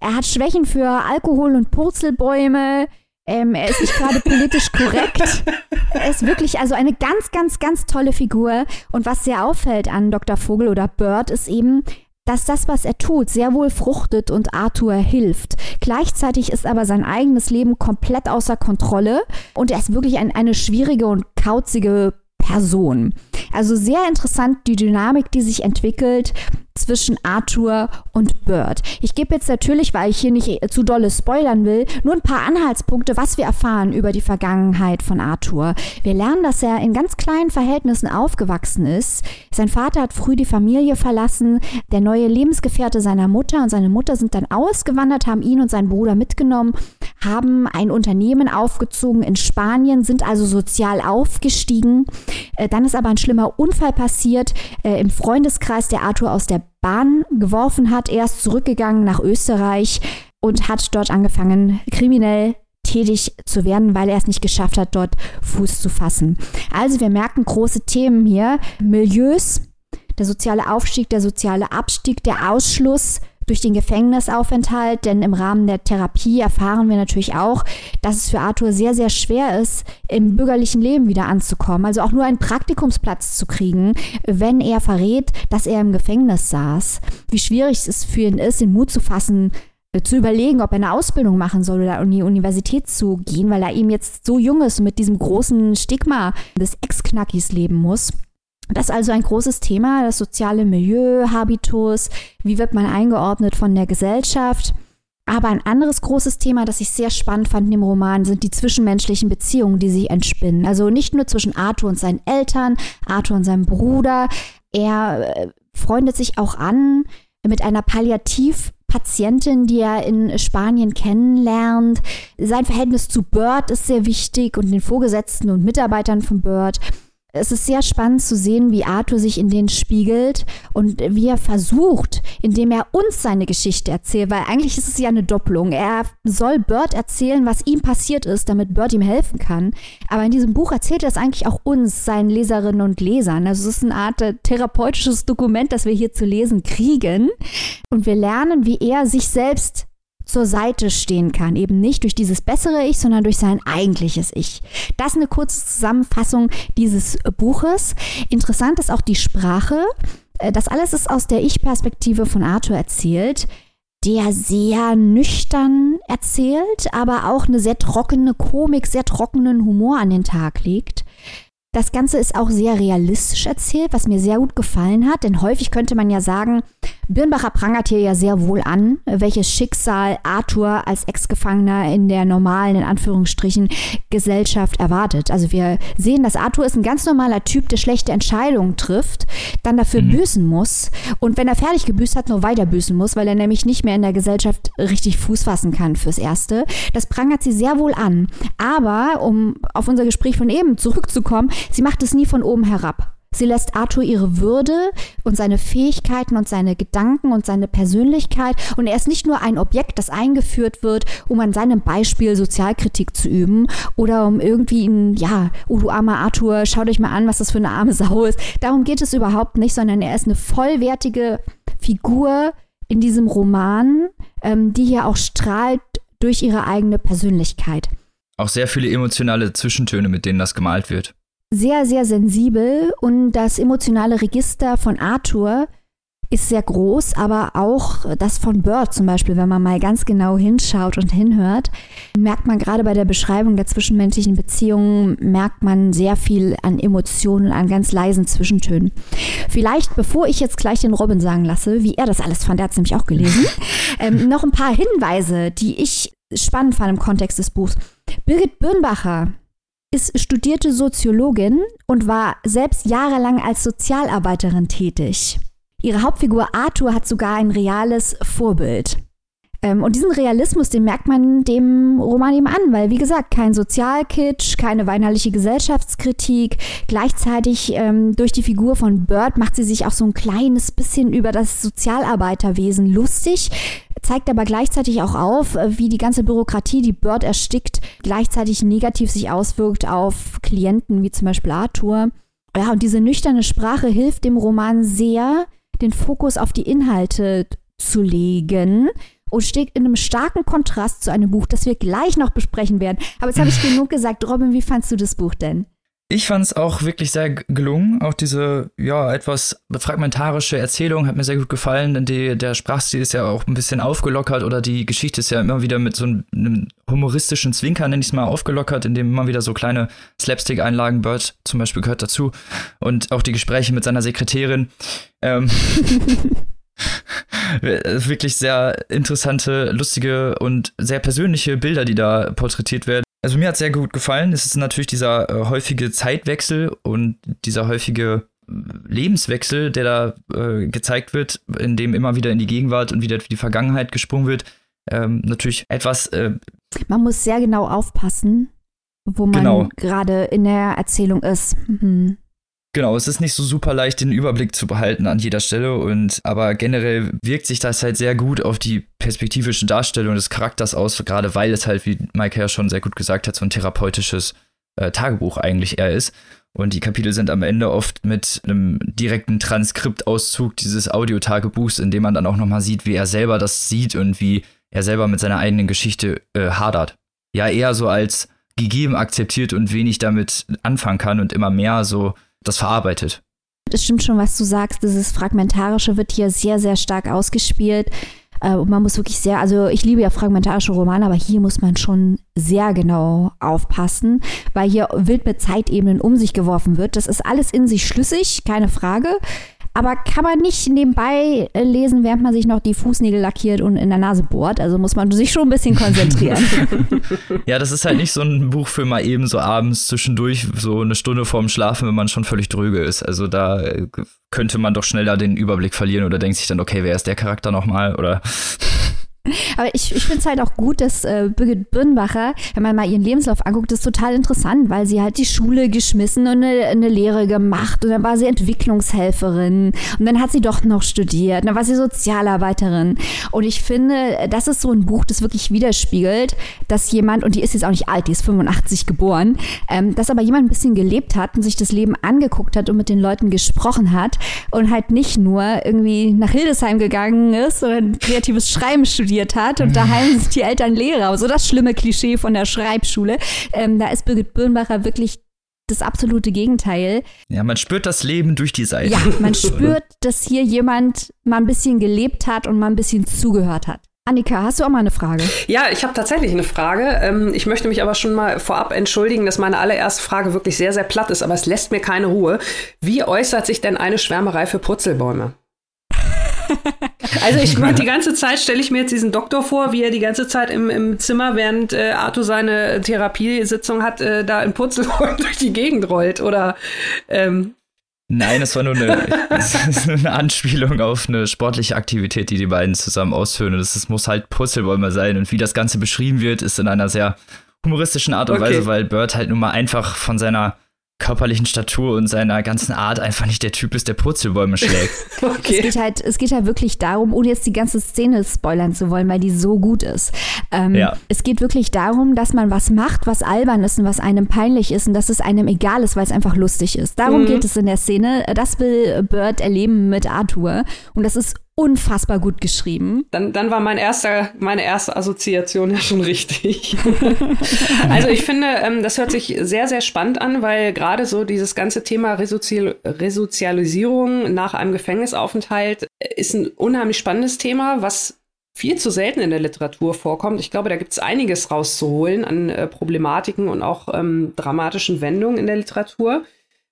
Er hat Schwächen für Alkohol und Purzelbäume. Ähm, er ist nicht gerade politisch korrekt. Er ist wirklich also eine ganz, ganz, ganz tolle Figur. Und was sehr auffällt an Dr. Vogel oder Bird ist eben, dass das, was er tut, sehr wohl fruchtet und Arthur hilft. Gleichzeitig ist aber sein eigenes Leben komplett außer Kontrolle und er ist wirklich ein, eine schwierige und kauzige Person. Also sehr interessant die Dynamik, die sich entwickelt zwischen Arthur und Bird. Ich gebe jetzt natürlich, weil ich hier nicht zu dolle spoilern will, nur ein paar Anhaltspunkte, was wir erfahren über die Vergangenheit von Arthur. Wir lernen, dass er in ganz kleinen Verhältnissen aufgewachsen ist. Sein Vater hat früh die Familie verlassen, der neue Lebensgefährte seiner Mutter und seine Mutter sind dann ausgewandert, haben ihn und seinen Bruder mitgenommen, haben ein Unternehmen aufgezogen in Spanien, sind also sozial aufgestiegen. Äh, dann ist aber ein schlimmer Unfall passiert äh, im Freundeskreis, der Arthur aus der Bahn geworfen hat. Er ist zurückgegangen nach Österreich, und hat dort angefangen, kriminell tätig zu werden, weil er es nicht geschafft hat, dort Fuß zu fassen. Also wir merken große Themen hier, Milieus, der soziale Aufstieg, der soziale Abstieg, der Ausschluss durch den Gefängnisaufenthalt, denn im Rahmen der Therapie erfahren wir natürlich auch, dass es für Arthur sehr, sehr schwer ist, im bürgerlichen Leben wieder anzukommen. Also auch nur einen Praktikumsplatz zu kriegen, wenn er verrät, dass er im Gefängnis saß. Wie schwierig es für ihn ist, den Mut zu fassen, äh, zu überlegen, ob er eine Ausbildung machen soll oder an die Universität zu gehen, weil er eben jetzt so jung ist und mit diesem großen Stigma des Ex-Knackis leben muss. Das ist also ein großes Thema, das soziale Milieu, Habitus, wie wird man eingeordnet von der Gesellschaft. Aber ein anderes großes Thema, das ich sehr spannend fand dem Roman, sind die zwischenmenschlichen Beziehungen, die sich entspinnen. Also nicht nur zwischen Arthur und seinen Eltern, Arthur und seinem Bruder. Er äh, freundet sich auch an mit einer Palliativpatientin, die er in Spanien kennenlernt. Sein Verhältnis zu Bird ist sehr wichtig und den Vorgesetzten und Mitarbeitern von Bird. Es ist sehr spannend zu sehen, wie Arthur sich in den spiegelt und wie er versucht, indem er uns seine Geschichte erzählt, weil eigentlich ist es ja eine Doppelung. Er soll Bird erzählen, was ihm passiert ist, damit Bird ihm helfen kann. Aber in diesem Buch erzählt er es eigentlich auch uns, seinen Leserinnen und Lesern. Also es ist eine Art äh, therapeutisches Dokument, das wir hier zu lesen kriegen. Und wir lernen, wie er sich selbst zur Seite stehen kann. Eben nicht durch dieses bessere Ich, sondern durch sein eigentliches Ich. Das ist eine kurze Zusammenfassung dieses Buches. Interessant ist auch die Sprache. Äh, das alles ist aus der Ich-Perspektive von Arthur erzählt der sehr nüchtern erzählt, aber auch eine sehr trockene Komik, sehr trockenen Humor an den Tag legt. Das Ganze ist auch sehr realistisch erzählt, was mir sehr gut gefallen hat, denn häufig könnte man ja sagen, Birnbacher prangert hier ja sehr wohl an, welches Schicksal Arthur als Ex-Gefangener in der normalen, in Anführungsstrichen, Gesellschaft erwartet. Also wir sehen, dass Arthur ist ein ganz normaler Typ, der schlechte Entscheidungen trifft, dann dafür mhm. büßen muss und wenn er fertig gebüßt hat, nur weiter büßen muss, weil er nämlich nicht mehr in der Gesellschaft richtig Fuß fassen kann fürs Erste. Das prangert sie sehr wohl an. Aber, um auf unser Gespräch von eben zurückzukommen, sie macht es nie von oben herab. Sie lässt Arthur ihre Würde und seine Fähigkeiten und seine Gedanken und seine Persönlichkeit. Und er ist nicht nur ein Objekt, das eingeführt wird, um an seinem Beispiel Sozialkritik zu üben oder um irgendwie ihn, ja, oh du armer Arthur, schau dich mal an, was das für eine arme Sau ist. Darum geht es überhaupt nicht, sondern er ist eine vollwertige Figur in diesem Roman, ähm, die hier auch strahlt durch ihre eigene Persönlichkeit. Auch sehr viele emotionale Zwischentöne, mit denen das gemalt wird sehr, sehr sensibel und das emotionale Register von Arthur ist sehr groß, aber auch das von Bird zum Beispiel, wenn man mal ganz genau hinschaut und hinhört, merkt man gerade bei der Beschreibung der zwischenmenschlichen Beziehungen, merkt man sehr viel an Emotionen, an ganz leisen Zwischentönen. Vielleicht, bevor ich jetzt gleich den Robin sagen lasse, wie er das alles fand, der hat es nämlich auch gelesen, ähm, noch ein paar Hinweise, die ich spannend fand im Kontext des Buchs. Birgit Birnbacher ist studierte Soziologin und war selbst jahrelang als Sozialarbeiterin tätig. Ihre Hauptfigur Arthur hat sogar ein reales Vorbild. Ähm, und diesen Realismus, den merkt man dem Roman eben an, weil, wie gesagt, kein Sozialkitsch, keine weinerliche Gesellschaftskritik. Gleichzeitig ähm, durch die Figur von Bird macht sie sich auch so ein kleines bisschen über das Sozialarbeiterwesen lustig, zeigt aber gleichzeitig auch auf, äh, wie die ganze Bürokratie, die Bird erstickt, gleichzeitig negativ sich auswirkt auf Klienten wie zum Beispiel Arthur. Ja, und diese nüchterne Sprache hilft dem Roman sehr, den Fokus auf die Inhalte zu legen und steht in einem starken Kontrast zu einem Buch, das wir gleich noch besprechen werden. Aber jetzt habe ich genug gesagt. Robin, wie fandst du das Buch denn? Ich fand es auch wirklich sehr gelungen. Auch diese, ja, etwas fragmentarische Erzählung hat mir sehr gut gefallen, denn die, der Sprachstil ist ja auch ein bisschen aufgelockert oder die Geschichte ist ja immer wieder mit so einem humoristischen Zwinker, nenne ich es mal, aufgelockert, indem immer wieder so kleine Slapstick-Einlagen, Bird zum Beispiel gehört dazu und auch die Gespräche mit seiner Sekretärin. Ähm, wirklich sehr interessante, lustige und sehr persönliche Bilder, die da porträtiert werden. Also mir hat sehr gut gefallen. Es ist natürlich dieser äh, häufige Zeitwechsel und dieser häufige äh, Lebenswechsel, der da äh, gezeigt wird, in dem immer wieder in die Gegenwart und wieder in die Vergangenheit gesprungen wird. Ähm, natürlich etwas. Äh, man muss sehr genau aufpassen, wo man genau. gerade in der Erzählung ist. Mhm. Genau, es ist nicht so super leicht, den Überblick zu behalten an jeder Stelle und aber generell wirkt sich das halt sehr gut auf die perspektivische Darstellung des Charakters aus, gerade weil es halt, wie Mike ja schon sehr gut gesagt hat, so ein therapeutisches äh, Tagebuch eigentlich eher ist. Und die Kapitel sind am Ende oft mit einem direkten Transkriptauszug dieses Audiotagebuchs, in dem man dann auch nochmal sieht, wie er selber das sieht und wie er selber mit seiner eigenen Geschichte äh, hadert. Ja, eher so als gegeben akzeptiert und wenig damit anfangen kann und immer mehr so das verarbeitet. Das stimmt schon, was du sagst. Dieses Fragmentarische wird hier sehr, sehr stark ausgespielt. Äh, und man muss wirklich sehr, also ich liebe ja fragmentarische Romane, aber hier muss man schon sehr genau aufpassen, weil hier wild mit Zeitebenen um sich geworfen wird. Das ist alles in sich schlüssig, keine Frage aber kann man nicht nebenbei äh, lesen, während man sich noch die Fußnägel lackiert und in der Nase bohrt. Also muss man sich schon ein bisschen konzentrieren. ja, das ist halt nicht so ein Buch für mal eben so abends zwischendurch, so eine Stunde vorm Schlafen, wenn man schon völlig dröge ist. Also da äh, könnte man doch schneller den Überblick verlieren oder denkt sich dann, okay, wer ist der Charakter nochmal? Oder aber ich, ich finde es halt auch gut, dass äh, Birgit Birnbacher, wenn man mal ihren Lebenslauf anguckt, ist total interessant, weil sie halt die Schule geschmissen und eine, eine Lehre gemacht und dann war sie Entwicklungshelferin und dann hat sie doch noch studiert, dann war sie Sozialarbeiterin. Und ich finde, das ist so ein Buch, das wirklich widerspiegelt, dass jemand, und die ist jetzt auch nicht alt, die ist 85 geboren, ähm, dass aber jemand ein bisschen gelebt hat und sich das Leben angeguckt hat und mit den Leuten gesprochen hat und halt nicht nur irgendwie nach Hildesheim gegangen ist oder kreatives Schreiben studiert studiert hat und daheim sind die Eltern Lehrer. So das schlimme Klischee von der Schreibschule. Ähm, da ist Birgit Birnbacher wirklich das absolute Gegenteil. Ja, man spürt das Leben durch die Seite. Ja, man spürt, dass hier jemand mal ein bisschen gelebt hat und mal ein bisschen zugehört hat. Annika, hast du auch mal eine Frage? Ja, ich habe tatsächlich eine Frage. Ähm, ich möchte mich aber schon mal vorab entschuldigen, dass meine allererste Frage wirklich sehr, sehr platt ist, aber es lässt mir keine Ruhe. Wie äußert sich denn eine Schwärmerei für Purzelbäume? Also ich meine, die ganze Zeit stelle ich mir jetzt diesen Doktor vor, wie er die ganze Zeit im, im Zimmer, während äh, Arthur seine Therapiesitzung hat, äh, da in Purzelbäumen durch die Gegend rollt. Oder ähm, Nein, es war nur eine, eine, Anspielung auf eine sportliche Aktivität, die die beiden zusammen ausführen. Und es muss halt Purzelbäume sein. Und wie das Ganze beschrieben wird, ist in einer sehr humoristischen Art und okay. Weise, weil Bird halt nun mal einfach von seiner körperlichen Statur und seiner ganzen Art einfach nicht der Typ ist, der Purzelbäume schlägt. okay. es, geht halt, es geht halt wirklich darum, ohne jetzt die ganze Szene spoilern zu wollen, weil die so gut ist. Ähm, ja. Es geht wirklich darum, dass man was macht, was albern ist und was einem peinlich ist und dass es einem egal ist, weil es einfach lustig ist. Darum mhm. geht es in der Szene. Das will Bird erleben mit Arthur. Und das ist unfassbar gut geschrieben. Dann, dann war mein erster, meine erste Assoziation ja schon richtig. also ich finde, ähm, das hört sich sehr, sehr spannend an, weil gerade so dieses ganze Thema Resozial Resozialisierung nach einem Gefängnisaufenthalt ist ein unheimlich spannendes Thema, was viel zu selten in der Literatur vorkommt. Ich glaube, da gibt es einiges rauszuholen an äh, Problematiken und auch ähm, dramatischen Wendungen in der Literatur.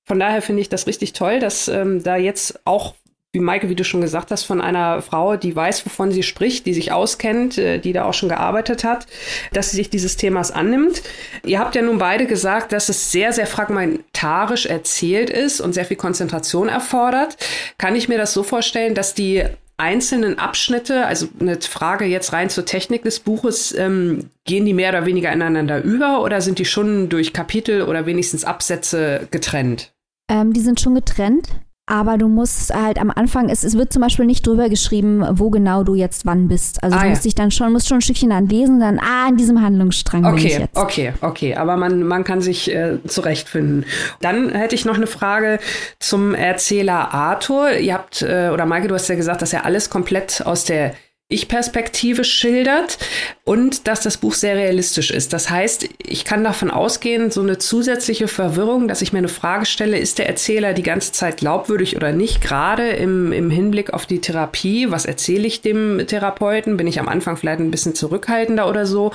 Von daher finde ich das richtig toll, dass ähm, da jetzt auch wie Maike, wie du schon gesagt hast, von einer Frau, die weiß, wovon sie spricht, die sich auskennt, äh, die da auch schon gearbeitet hat, dass sie sich dieses Themas annimmt. Ihr habt ja nun beide gesagt, dass es sehr, sehr fragmentarisch erzählt ist und sehr viel Konzentration erfordert. Kann ich mir das so vorstellen, dass die einzelnen Abschnitte, also eine Frage jetzt rein zur Technik des Buches, ähm, gehen die mehr oder weniger ineinander über oder sind die schon durch Kapitel oder wenigstens Absätze getrennt? Ähm, die sind schon getrennt. Aber du musst halt am Anfang, es, es wird zum Beispiel nicht drüber geschrieben, wo genau du jetzt wann bist. Also ah, du musst ja. dich dann schon, musst schon ein Stückchen dann lesen, dann, ah, in diesem Handlungsstrang okay, bin ich jetzt. Okay, okay, aber man, man kann sich äh, zurechtfinden. Dann hätte ich noch eine Frage zum Erzähler Arthur. Ihr habt, äh, oder Maike, du hast ja gesagt, dass er alles komplett aus der ich-Perspektive schildert und dass das Buch sehr realistisch ist. Das heißt, ich kann davon ausgehen, so eine zusätzliche Verwirrung, dass ich mir eine Frage stelle, ist der Erzähler die ganze Zeit glaubwürdig oder nicht, gerade im, im Hinblick auf die Therapie. Was erzähle ich dem Therapeuten? Bin ich am Anfang vielleicht ein bisschen zurückhaltender oder so?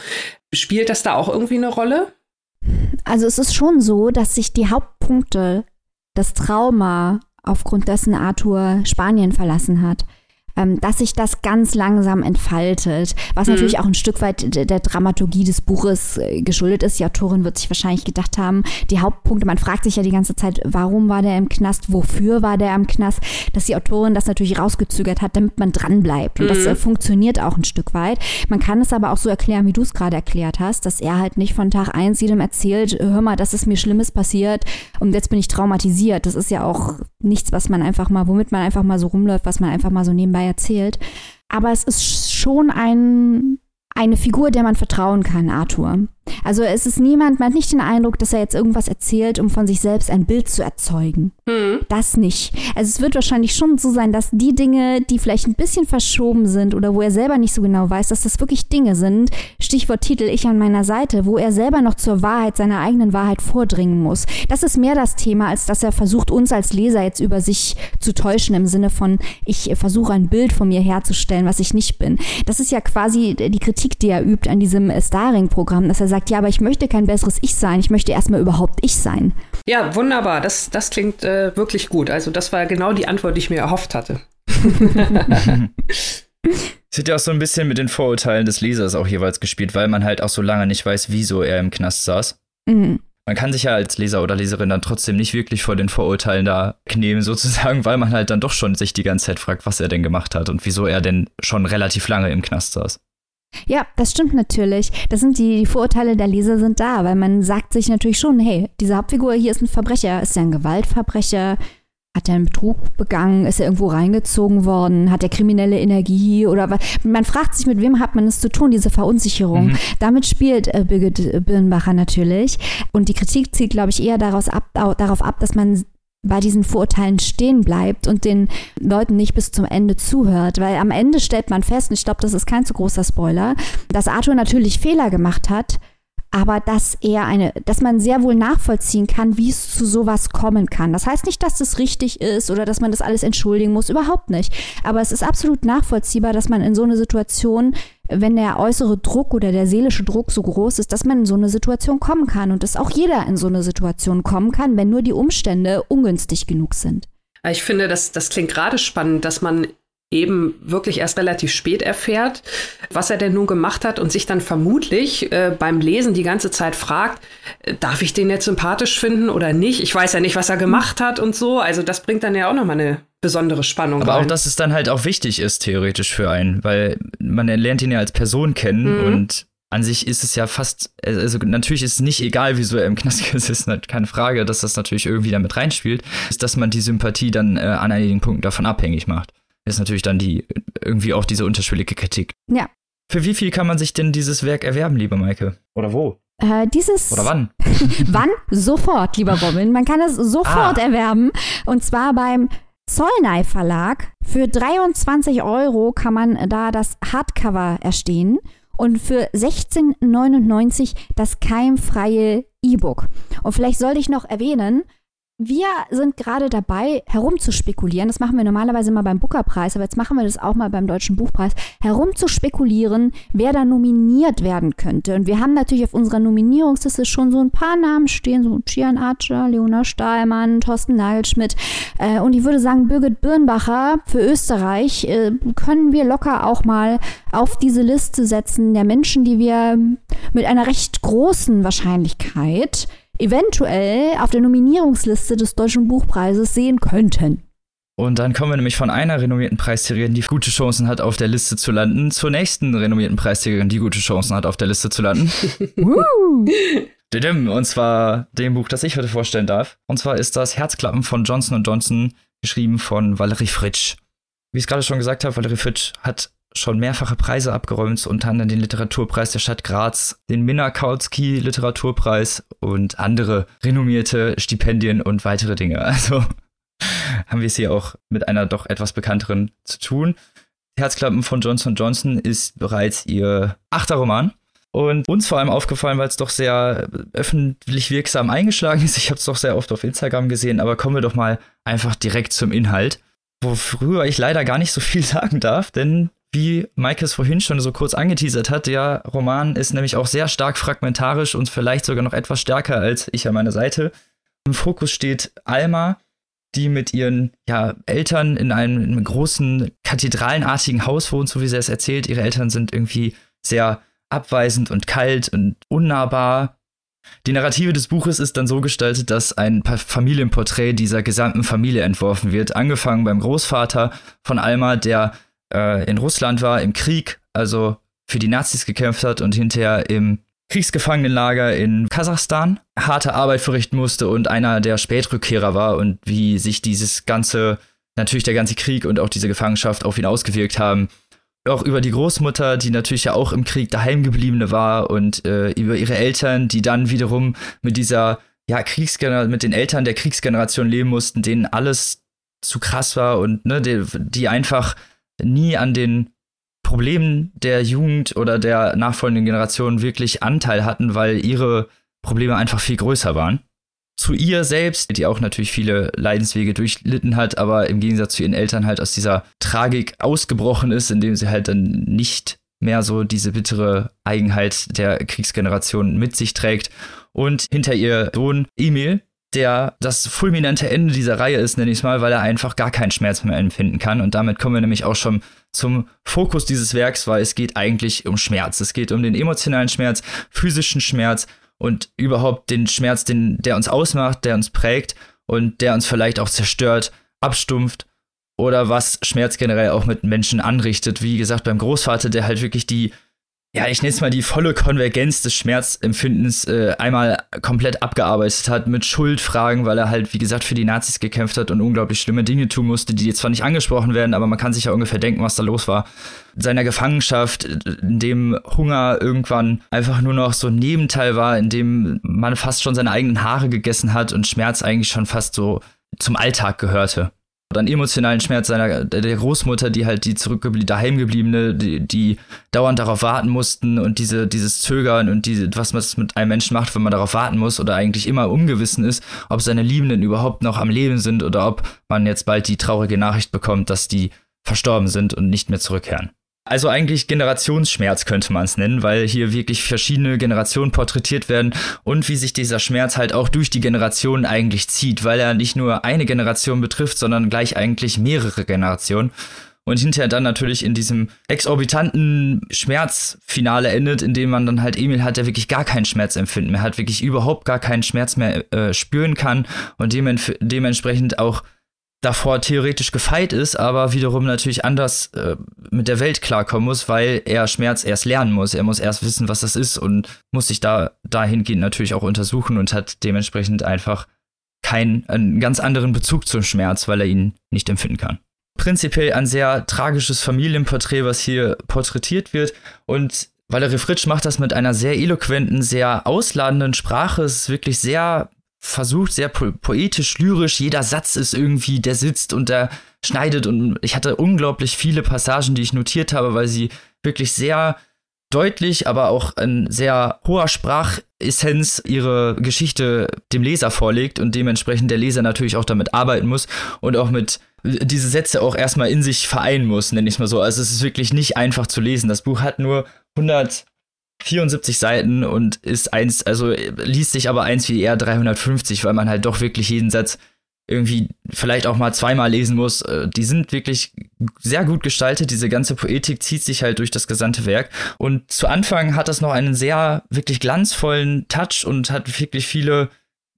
Spielt das da auch irgendwie eine Rolle? Also es ist schon so, dass sich die Hauptpunkte, das Trauma, aufgrund dessen Arthur Spanien verlassen hat, dass sich das ganz langsam entfaltet, was mhm. natürlich auch ein Stück weit der, der Dramaturgie des Buches äh, geschuldet ist. Die Autorin wird sich wahrscheinlich gedacht haben, die Hauptpunkte, man fragt sich ja die ganze Zeit, warum war der im Knast, wofür war der im Knast, dass die Autorin das natürlich rausgezögert hat, damit man dranbleibt. Und mhm. das äh, funktioniert auch ein Stück weit. Man kann es aber auch so erklären, wie du es gerade erklärt hast, dass er halt nicht von Tag eins jedem erzählt, hör mal, das ist mir Schlimmes passiert und jetzt bin ich traumatisiert. Das ist ja auch nichts, was man einfach mal, womit man einfach mal so rumläuft, was man einfach mal so nebenbei erzählt. Aber es ist schon ein, eine Figur, der man vertrauen kann, Arthur. Also es ist niemand, man hat nicht den Eindruck, dass er jetzt irgendwas erzählt, um von sich selbst ein Bild zu erzeugen. Hm. Das nicht. Also es wird wahrscheinlich schon so sein, dass die Dinge, die vielleicht ein bisschen verschoben sind oder wo er selber nicht so genau weiß, dass das wirklich Dinge sind, Stichwort Titel Ich an meiner Seite, wo er selber noch zur Wahrheit, seiner eigenen Wahrheit vordringen muss. Das ist mehr das Thema, als dass er versucht, uns als Leser jetzt über sich zu täuschen im Sinne von, ich versuche ein Bild von mir herzustellen, was ich nicht bin. Das ist ja quasi die Kritik, die er übt an diesem Starring-Programm, dass er sagt, ja, aber ich möchte kein besseres Ich sein, ich möchte erstmal überhaupt ich sein. Ja, wunderbar. Das, das klingt äh, wirklich gut. Also das war genau die Antwort, die ich mir erhofft hatte. Sieht ja auch so ein bisschen mit den Vorurteilen des Lesers auch jeweils gespielt, weil man halt auch so lange nicht weiß, wieso er im Knast saß. Mhm. Man kann sich ja als Leser oder Leserin dann trotzdem nicht wirklich vor den Vorurteilen da knehmen, sozusagen, weil man halt dann doch schon sich die ganze Zeit fragt, was er denn gemacht hat und wieso er denn schon relativ lange im Knast saß. Ja, das stimmt natürlich. Das sind die, die, Vorurteile der Leser sind da, weil man sagt sich natürlich schon, hey, diese Hauptfigur hier ist ein Verbrecher, ist er ein Gewaltverbrecher? Hat er einen Betrug begangen? Ist er irgendwo reingezogen worden? Hat er kriminelle Energie? Oder was? Man fragt sich, mit wem hat man es zu tun, diese Verunsicherung. Mhm. Damit spielt äh, Birgit Birnbacher natürlich. Und die Kritik zielt, glaube ich, eher daraus ab, darauf ab, dass man bei diesen Vorurteilen stehen bleibt und den Leuten nicht bis zum Ende zuhört. Weil am Ende stellt man fest, und ich glaube, das ist kein zu großer Spoiler, dass Arthur natürlich Fehler gemacht hat, aber dass er eine, dass man sehr wohl nachvollziehen kann, wie es zu sowas kommen kann. Das heißt nicht, dass das richtig ist oder dass man das alles entschuldigen muss, überhaupt nicht. Aber es ist absolut nachvollziehbar, dass man in so eine Situation, wenn der äußere Druck oder der seelische Druck so groß ist, dass man in so eine Situation kommen kann und dass auch jeder in so eine Situation kommen kann, wenn nur die Umstände ungünstig genug sind. Ich finde, das, das klingt gerade spannend, dass man eben wirklich erst relativ spät erfährt, was er denn nun gemacht hat und sich dann vermutlich äh, beim Lesen die ganze Zeit fragt, äh, darf ich den jetzt sympathisch finden oder nicht? Ich weiß ja nicht, was er gemacht hat und so. Also das bringt dann ja auch nochmal eine besondere Spannung. Aber rein. auch, dass es dann halt auch wichtig ist, theoretisch für einen, weil man lernt ihn ja als Person kennen mhm. und an sich ist es ja fast, also natürlich ist es nicht egal, wieso er im Knast ist, ist halt keine Frage, dass das natürlich irgendwie damit reinspielt, ist, dass man die Sympathie dann äh, an einigen Punkten davon abhängig macht ist natürlich dann die irgendwie auch diese unterschwellige Kritik. Ja. Für wie viel kann man sich denn dieses Werk erwerben, liebe Maike? Oder wo? Äh, dieses. Oder wann? wann? Sofort, lieber Robin. Man kann es sofort ah. erwerben. Und zwar beim Zollnei Verlag. Für 23 Euro kann man da das Hardcover erstehen und für 16,99 das keimfreie E-Book. Und vielleicht sollte ich noch erwähnen, wir sind gerade dabei, herumzuspekulieren. Das machen wir normalerweise immer beim Bookerpreis, aber jetzt machen wir das auch mal beim Deutschen Buchpreis. Herumzuspekulieren, wer da nominiert werden könnte. Und wir haben natürlich auf unserer Nominierungsliste schon so ein paar Namen stehen, so Gian Archer, Leona Stahlmann, Thorsten Nagelschmidt. Äh, und ich würde sagen, Birgit Birnbacher für Österreich äh, können wir locker auch mal auf diese Liste setzen der Menschen, die wir mit einer recht großen Wahrscheinlichkeit eventuell auf der Nominierungsliste des Deutschen Buchpreises sehen könnten. Und dann kommen wir nämlich von einer renommierten Preisträgerin, die gute Chancen hat, auf der Liste zu landen, zur nächsten renommierten Preisträgerin, die gute Chancen hat, auf der Liste zu landen. Und zwar dem Buch, das ich heute vorstellen darf. Und zwar ist das Herzklappen von Johnson Johnson, geschrieben von Valerie Fritsch. Wie ich es gerade schon gesagt habe, Valerie Fritsch hat schon mehrfache Preise abgeräumt, unter anderem den Literaturpreis der Stadt Graz, den Minna-Kautsky Literaturpreis und andere renommierte Stipendien und weitere Dinge. Also haben wir es hier auch mit einer doch etwas bekannteren zu tun. Herzklappen von Johnson Johnson ist bereits ihr achter Roman. Und uns vor allem aufgefallen, weil es doch sehr öffentlich wirksam eingeschlagen ist. Ich habe es doch sehr oft auf Instagram gesehen, aber kommen wir doch mal einfach direkt zum Inhalt. Worüber ich leider gar nicht so viel sagen darf, denn wie Mike es vorhin schon so kurz angeteasert hat, der Roman ist nämlich auch sehr stark fragmentarisch und vielleicht sogar noch etwas stärker als ich an meiner Seite. Im Fokus steht Alma, die mit ihren ja, Eltern in einem, in einem großen kathedralenartigen Haus wohnt, so wie sie es erzählt. Ihre Eltern sind irgendwie sehr abweisend und kalt und unnahbar. Die Narrative des Buches ist dann so gestaltet, dass ein Familienporträt dieser gesamten Familie entworfen wird, angefangen beim Großvater von Alma, der äh, in Russland war, im Krieg, also für die Nazis gekämpft hat und hinterher im Kriegsgefangenenlager in Kasachstan harte Arbeit verrichten musste und einer der Spätrückkehrer war und wie sich dieses ganze, natürlich der ganze Krieg und auch diese Gefangenschaft auf ihn ausgewirkt haben. Auch über die Großmutter, die natürlich ja auch im Krieg daheimgebliebene war und äh, über ihre Eltern, die dann wiederum mit dieser ja, Kriegsgeneration, mit den Eltern der Kriegsgeneration leben mussten, denen alles zu krass war und ne, die, die einfach nie an den Problemen der Jugend oder der nachfolgenden Generation wirklich Anteil hatten, weil ihre Probleme einfach viel größer waren. Zu ihr selbst, die auch natürlich viele Leidenswege durchlitten hat, aber im Gegensatz zu ihren Eltern halt aus dieser Tragik ausgebrochen ist, indem sie halt dann nicht mehr so diese bittere Eigenheit der Kriegsgeneration mit sich trägt. Und hinter ihr Sohn Emil, der das fulminante Ende dieser Reihe ist, nenne ich es mal, weil er einfach gar keinen Schmerz mehr empfinden kann. Und damit kommen wir nämlich auch schon zum Fokus dieses Werks, weil es geht eigentlich um Schmerz. Es geht um den emotionalen Schmerz, physischen Schmerz und überhaupt den Schmerz, den, der uns ausmacht, der uns prägt und der uns vielleicht auch zerstört, abstumpft oder was Schmerz generell auch mit Menschen anrichtet. Wie gesagt, beim Großvater, der halt wirklich die ja, ich nenne es mal die volle Konvergenz des Schmerzempfindens äh, einmal komplett abgearbeitet hat mit Schuldfragen, weil er halt, wie gesagt, für die Nazis gekämpft hat und unglaublich schlimme Dinge tun musste, die jetzt zwar nicht angesprochen werden, aber man kann sich ja ungefähr denken, was da los war. Seiner Gefangenschaft, in dem Hunger irgendwann einfach nur noch so ein Nebenteil war, in dem man fast schon seine eigenen Haare gegessen hat und Schmerz eigentlich schon fast so zum Alltag gehörte dann emotionalen Schmerz seiner der Großmutter, die halt die zurückgebliebene, daheimgebliebene, die, die dauernd darauf warten mussten und diese dieses Zögern und diese was man mit einem Menschen macht, wenn man darauf warten muss oder eigentlich immer ungewissen ist, ob seine Liebenden überhaupt noch am Leben sind oder ob man jetzt bald die traurige Nachricht bekommt, dass die verstorben sind und nicht mehr zurückkehren. Also eigentlich Generationsschmerz könnte man es nennen, weil hier wirklich verschiedene Generationen porträtiert werden und wie sich dieser Schmerz halt auch durch die Generationen eigentlich zieht, weil er nicht nur eine Generation betrifft, sondern gleich eigentlich mehrere Generationen. Und hinterher dann natürlich in diesem exorbitanten Schmerzfinale endet, in dem man dann halt Emil hat, der wirklich gar keinen Schmerzempfinden mehr hat, wirklich überhaupt gar keinen Schmerz mehr äh, spüren kann und dementsprechend auch davor theoretisch gefeit ist, aber wiederum natürlich anders äh, mit der Welt klarkommen muss, weil er Schmerz erst lernen muss. Er muss erst wissen, was das ist und muss sich da dahingehend natürlich auch untersuchen und hat dementsprechend einfach keinen einen ganz anderen Bezug zum Schmerz, weil er ihn nicht empfinden kann. Prinzipiell ein sehr tragisches Familienporträt, was hier porträtiert wird und Valerie Fritsch macht das mit einer sehr eloquenten, sehr ausladenden Sprache. Es ist wirklich sehr versucht, sehr po poetisch, lyrisch. Jeder Satz ist irgendwie, der sitzt und der schneidet. Und ich hatte unglaublich viele Passagen, die ich notiert habe, weil sie wirklich sehr deutlich, aber auch in sehr hoher Sprachessenz ihre Geschichte dem Leser vorlegt und dementsprechend der Leser natürlich auch damit arbeiten muss und auch mit diese Sätze auch erstmal in sich vereinen muss, nenne ich es mal so. Also es ist wirklich nicht einfach zu lesen. Das Buch hat nur 100 74 Seiten und ist eins, also liest sich aber eins wie eher 350, weil man halt doch wirklich jeden Satz irgendwie vielleicht auch mal zweimal lesen muss. Äh, die sind wirklich sehr gut gestaltet. Diese ganze Poetik zieht sich halt durch das gesamte Werk. Und zu Anfang hat das noch einen sehr wirklich glanzvollen Touch und hat wirklich viele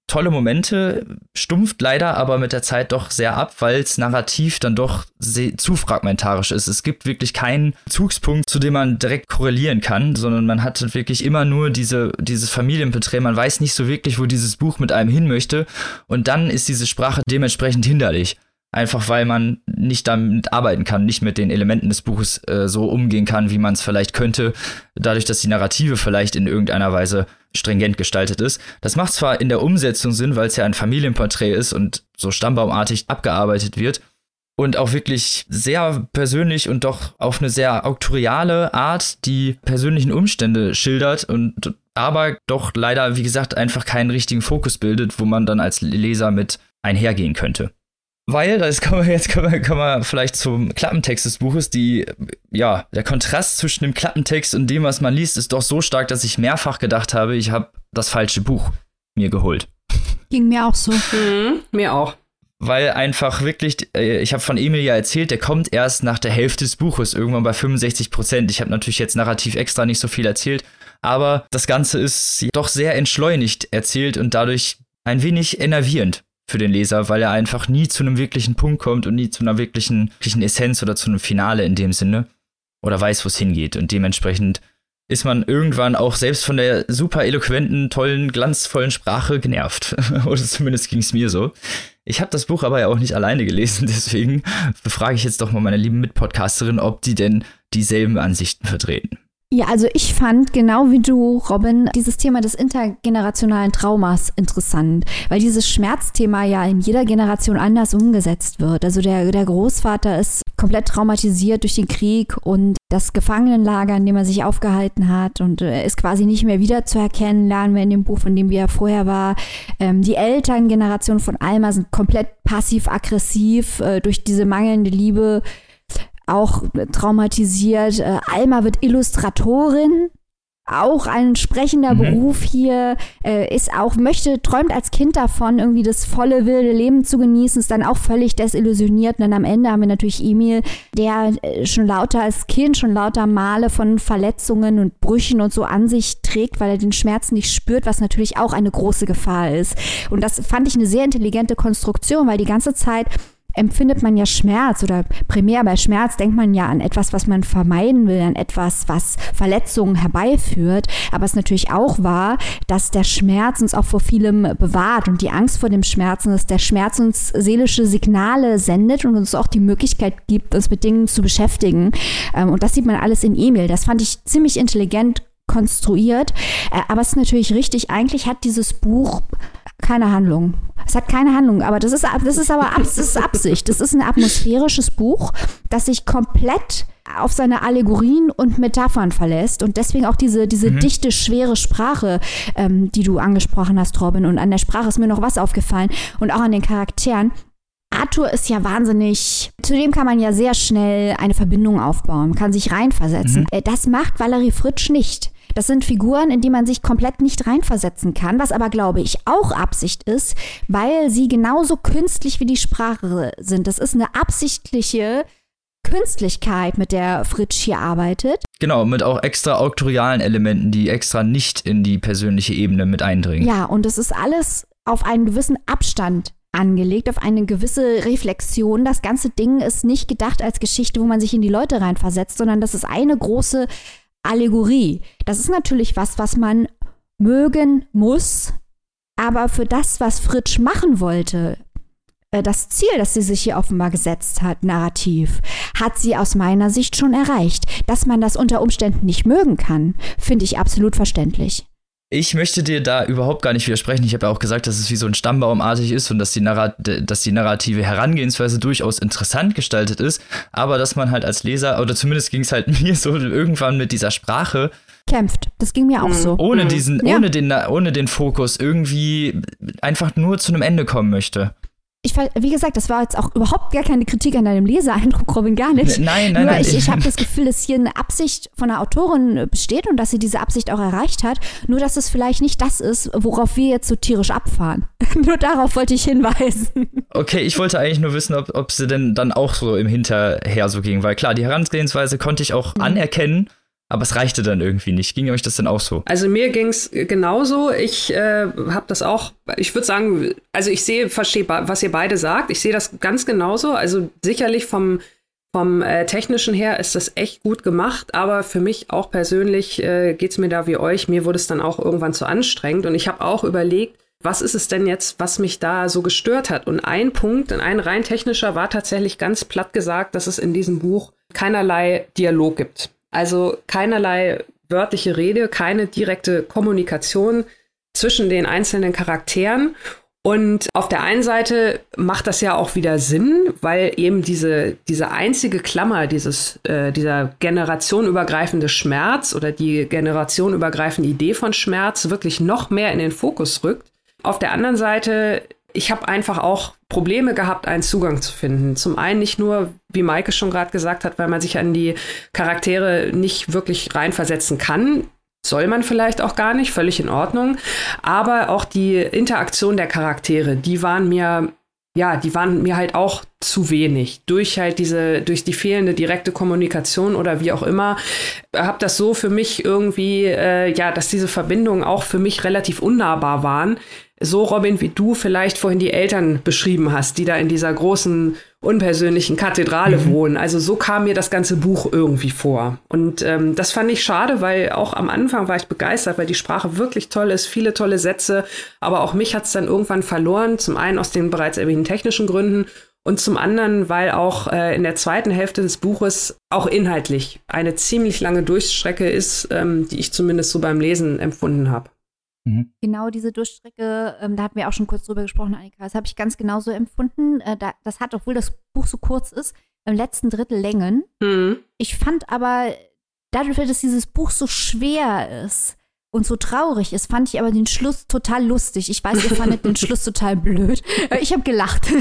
tolle Momente, stumpft leider aber mit der Zeit doch sehr ab, weil es narrativ dann doch zu fragmentarisch ist. Es gibt wirklich keinen Zugspunkt, zu dem man direkt korrelieren kann, sondern man hat wirklich immer nur diese, dieses Familienporträt. Man weiß nicht so wirklich, wo dieses Buch mit einem hin möchte. Und dann ist diese Sprache dementsprechend hinderlich. Einfach weil man nicht damit arbeiten kann, nicht mit den Elementen des Buches äh, so umgehen kann, wie man es vielleicht könnte, dadurch, dass die Narrative vielleicht in irgendeiner Weise stringent gestaltet ist. Das macht zwar in der Umsetzung Sinn, weil es ja ein Familienporträt ist und so stammbaumartig abgearbeitet wird und auch wirklich sehr persönlich und doch auf eine sehr auktoriale Art die persönlichen Umstände schildert und aber doch leider, wie gesagt, einfach keinen richtigen Fokus bildet, wo man dann als Leser mit einhergehen könnte. Weil, das kann man jetzt kann man, kann man vielleicht zum Klappentext des Buches, die, ja, der Kontrast zwischen dem Klappentext und dem, was man liest, ist doch so stark, dass ich mehrfach gedacht habe, ich habe das falsche Buch mir geholt. Ging mir auch so. Mhm, mir auch. weil einfach wirklich, äh, ich habe von Emil ja erzählt, der kommt erst nach der Hälfte des Buches, irgendwann bei 65 Prozent. Ich habe natürlich jetzt narrativ extra nicht so viel erzählt, aber das Ganze ist doch sehr entschleunigt erzählt und dadurch ein wenig enervierend für den Leser, weil er einfach nie zu einem wirklichen Punkt kommt und nie zu einer wirklichen, wirklichen Essenz oder zu einem Finale in dem Sinne oder weiß, wo es hingeht. Und dementsprechend ist man irgendwann auch selbst von der super eloquenten, tollen, glanzvollen Sprache genervt. oder zumindest ging es mir so. Ich habe das Buch aber ja auch nicht alleine gelesen, deswegen befrage ich jetzt doch mal meine lieben Mitpodcasterin, ob die denn dieselben Ansichten vertreten. Ja, also ich fand genau wie du, Robin, dieses Thema des intergenerationalen Traumas interessant, weil dieses Schmerzthema ja in jeder Generation anders umgesetzt wird. Also der, der Großvater ist komplett traumatisiert durch den Krieg und das Gefangenenlager, in dem er sich aufgehalten hat und er ist quasi nicht mehr wiederzuerkennen, lernen wir in dem Buch, von dem wie er vorher war. Ähm, die Elterngeneration von Alma sind komplett passiv-aggressiv äh, durch diese mangelnde Liebe auch traumatisiert. Äh, Alma wird Illustratorin. Auch ein sprechender mhm. Beruf hier, äh, ist auch, möchte, träumt als Kind davon, irgendwie das volle, wilde Leben zu genießen, ist dann auch völlig desillusioniert. Und dann am Ende haben wir natürlich Emil, der äh, schon lauter als Kind, schon lauter Male von Verletzungen und Brüchen und so an sich trägt, weil er den Schmerz nicht spürt, was natürlich auch eine große Gefahr ist. Und das fand ich eine sehr intelligente Konstruktion, weil die ganze Zeit empfindet man ja Schmerz oder primär bei Schmerz denkt man ja an etwas, was man vermeiden will, an etwas, was Verletzungen herbeiführt. Aber es ist natürlich auch wahr, dass der Schmerz uns auch vor vielem bewahrt und die Angst vor dem Schmerzen, dass der Schmerz uns seelische Signale sendet und uns auch die Möglichkeit gibt, uns mit Dingen zu beschäftigen. Ähm, und das sieht man alles in Emil. Das fand ich ziemlich intelligent konstruiert. Äh, aber es ist natürlich richtig, eigentlich hat dieses Buch keine Handlung. Es hat keine Handlung, aber das ist, das ist aber das ist Absicht. Das ist ein atmosphärisches Buch, das sich komplett auf seine Allegorien und Metaphern verlässt und deswegen auch diese, diese mhm. dichte, schwere Sprache, ähm, die du angesprochen hast, Robin. Und an der Sprache ist mir noch was aufgefallen und auch an den Charakteren. Arthur ist ja wahnsinnig, zu dem kann man ja sehr schnell eine Verbindung aufbauen, kann sich reinversetzen. Mhm. Das macht Valerie Fritsch nicht. Das sind Figuren, in die man sich komplett nicht reinversetzen kann, was aber, glaube ich, auch Absicht ist, weil sie genauso künstlich wie die Sprache sind. Das ist eine absichtliche Künstlichkeit, mit der Fritsch hier arbeitet. Genau, mit auch extra auktorialen Elementen, die extra nicht in die persönliche Ebene mit eindringen. Ja, und es ist alles auf einen gewissen Abstand angelegt, auf eine gewisse Reflexion. Das ganze Ding ist nicht gedacht als Geschichte, wo man sich in die Leute reinversetzt, sondern das ist eine große Allegorie. Das ist natürlich was, was man mögen muss, aber für das, was Fritsch machen wollte, äh, das Ziel, das sie sich hier offenbar gesetzt hat, narrativ, hat sie aus meiner Sicht schon erreicht. Dass man das unter Umständen nicht mögen kann, finde ich absolut verständlich. Ich möchte dir da überhaupt gar nicht widersprechen. Ich habe ja auch gesagt, dass es wie so ein Stammbaumartig ist und dass die, Narrat dass die narrative Herangehensweise durchaus interessant gestaltet ist, aber dass man halt als Leser, oder zumindest ging es halt mir so, irgendwann mit dieser Sprache kämpft. Das ging mir auch so. Ohne mhm. diesen, ja. ohne den, ohne den Fokus irgendwie einfach nur zu einem Ende kommen möchte ich, wie gesagt, das war jetzt auch überhaupt gar keine Kritik an deinem Leseeindruck, Robin, gar nicht. Nein, nein, Nur nein. ich, ich habe das Gefühl, dass hier eine Absicht von der Autorin besteht und dass sie diese Absicht auch erreicht hat. Nur, dass es vielleicht nicht das ist, worauf wir jetzt so tierisch abfahren. nur darauf wollte ich hinweisen. Okay, ich wollte eigentlich nur wissen, ob, ob sie denn dann auch so im Hinterher so ging. Weil klar, die Herangehensweise konnte ich auch mhm. anerkennen aber es reichte dann irgendwie nicht. Ging euch das denn auch so? Also mir ging es genauso. Ich äh, habe das auch, ich würde sagen, also ich sehe, verstehe, was ihr beide sagt. Ich sehe das ganz genauso. Also sicherlich vom, vom äh, technischen her ist das echt gut gemacht, aber für mich auch persönlich äh, geht es mir da wie euch. Mir wurde es dann auch irgendwann zu anstrengend und ich habe auch überlegt, was ist es denn jetzt, was mich da so gestört hat? Und ein Punkt, ein rein technischer, war tatsächlich ganz platt gesagt, dass es in diesem Buch keinerlei Dialog gibt. Also keinerlei wörtliche Rede, keine direkte Kommunikation zwischen den einzelnen Charakteren. Und auf der einen Seite macht das ja auch wieder Sinn, weil eben diese, diese einzige Klammer, dieses, äh, dieser generationenübergreifende Schmerz oder die generationenübergreifende Idee von Schmerz wirklich noch mehr in den Fokus rückt. Auf der anderen Seite ich habe einfach auch Probleme gehabt, einen Zugang zu finden. Zum einen nicht nur, wie Maike schon gerade gesagt hat, weil man sich an die Charaktere nicht wirklich reinversetzen kann. Soll man vielleicht auch gar nicht, völlig in Ordnung. Aber auch die Interaktion der Charaktere, die waren mir ja, die waren mir halt auch zu wenig. Durch halt diese, durch die fehlende direkte Kommunikation oder wie auch immer, habe das so für mich irgendwie, äh, ja, dass diese Verbindungen auch für mich relativ unnahbar waren. So, Robin, wie du vielleicht vorhin die Eltern beschrieben hast, die da in dieser großen, unpersönlichen Kathedrale mhm. wohnen. Also so kam mir das ganze Buch irgendwie vor. Und ähm, das fand ich schade, weil auch am Anfang war ich begeistert, weil die Sprache wirklich toll ist, viele tolle Sätze. Aber auch mich hat es dann irgendwann verloren. Zum einen aus den bereits erwähnten technischen Gründen und zum anderen, weil auch äh, in der zweiten Hälfte des Buches auch inhaltlich eine ziemlich lange Durchstrecke ist, ähm, die ich zumindest so beim Lesen empfunden habe. Mhm. Genau diese Durchstrecke, ähm, da hatten wir auch schon kurz drüber gesprochen, Annika. Das habe ich ganz genauso empfunden. Äh, da, das hat, obwohl das Buch so kurz ist, im letzten Drittel Längen. Mhm. Ich fand aber, dadurch, dass dieses Buch so schwer ist und so traurig ist, fand ich aber den Schluss total lustig. Ich weiß, ihr fandet den Schluss total blöd. Äh, ich habe gelacht.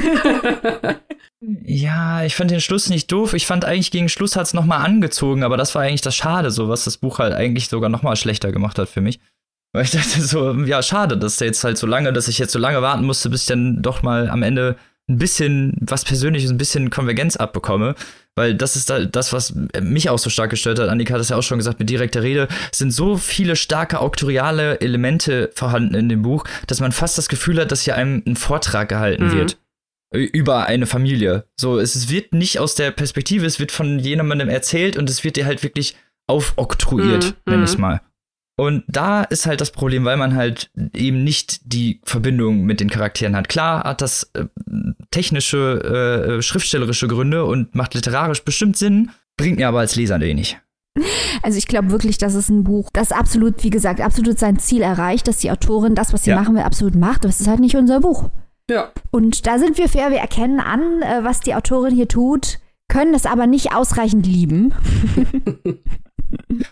ja, ich fand den Schluss nicht doof. Ich fand eigentlich gegen Schluss hat es nochmal angezogen, aber das war eigentlich das Schade, so was das Buch halt eigentlich sogar nochmal schlechter gemacht hat für mich. Weil ich dachte so, ja, schade, dass der jetzt halt so lange, dass ich jetzt so lange warten musste, bis ich dann doch mal am Ende ein bisschen was Persönliches, ein bisschen Konvergenz abbekomme. Weil das ist da das, was mich auch so stark gestört hat. Annika hat es ja auch schon gesagt mit direkter Rede. Es sind so viele starke auktoriale Elemente vorhanden in dem Buch, dass man fast das Gefühl hat, dass hier einem ein Vortrag gehalten mhm. wird über eine Familie. So, es wird nicht aus der Perspektive, es wird von jemandem erzählt und es wird dir halt wirklich aufoktroyiert, mhm. nenne ich mal. Und da ist halt das Problem, weil man halt eben nicht die Verbindung mit den Charakteren hat. Klar hat das äh, technische, äh, schriftstellerische Gründe und macht literarisch bestimmt Sinn, bringt mir aber als Leser wenig. Also ich glaube wirklich, das ist ein Buch, das absolut, wie gesagt, absolut sein Ziel erreicht, dass die Autorin das, was sie ja. machen will, absolut macht. Aber es ist halt nicht unser Buch. Ja. Und da sind wir fair, wir erkennen an, äh, was die Autorin hier tut, können es aber nicht ausreichend lieben.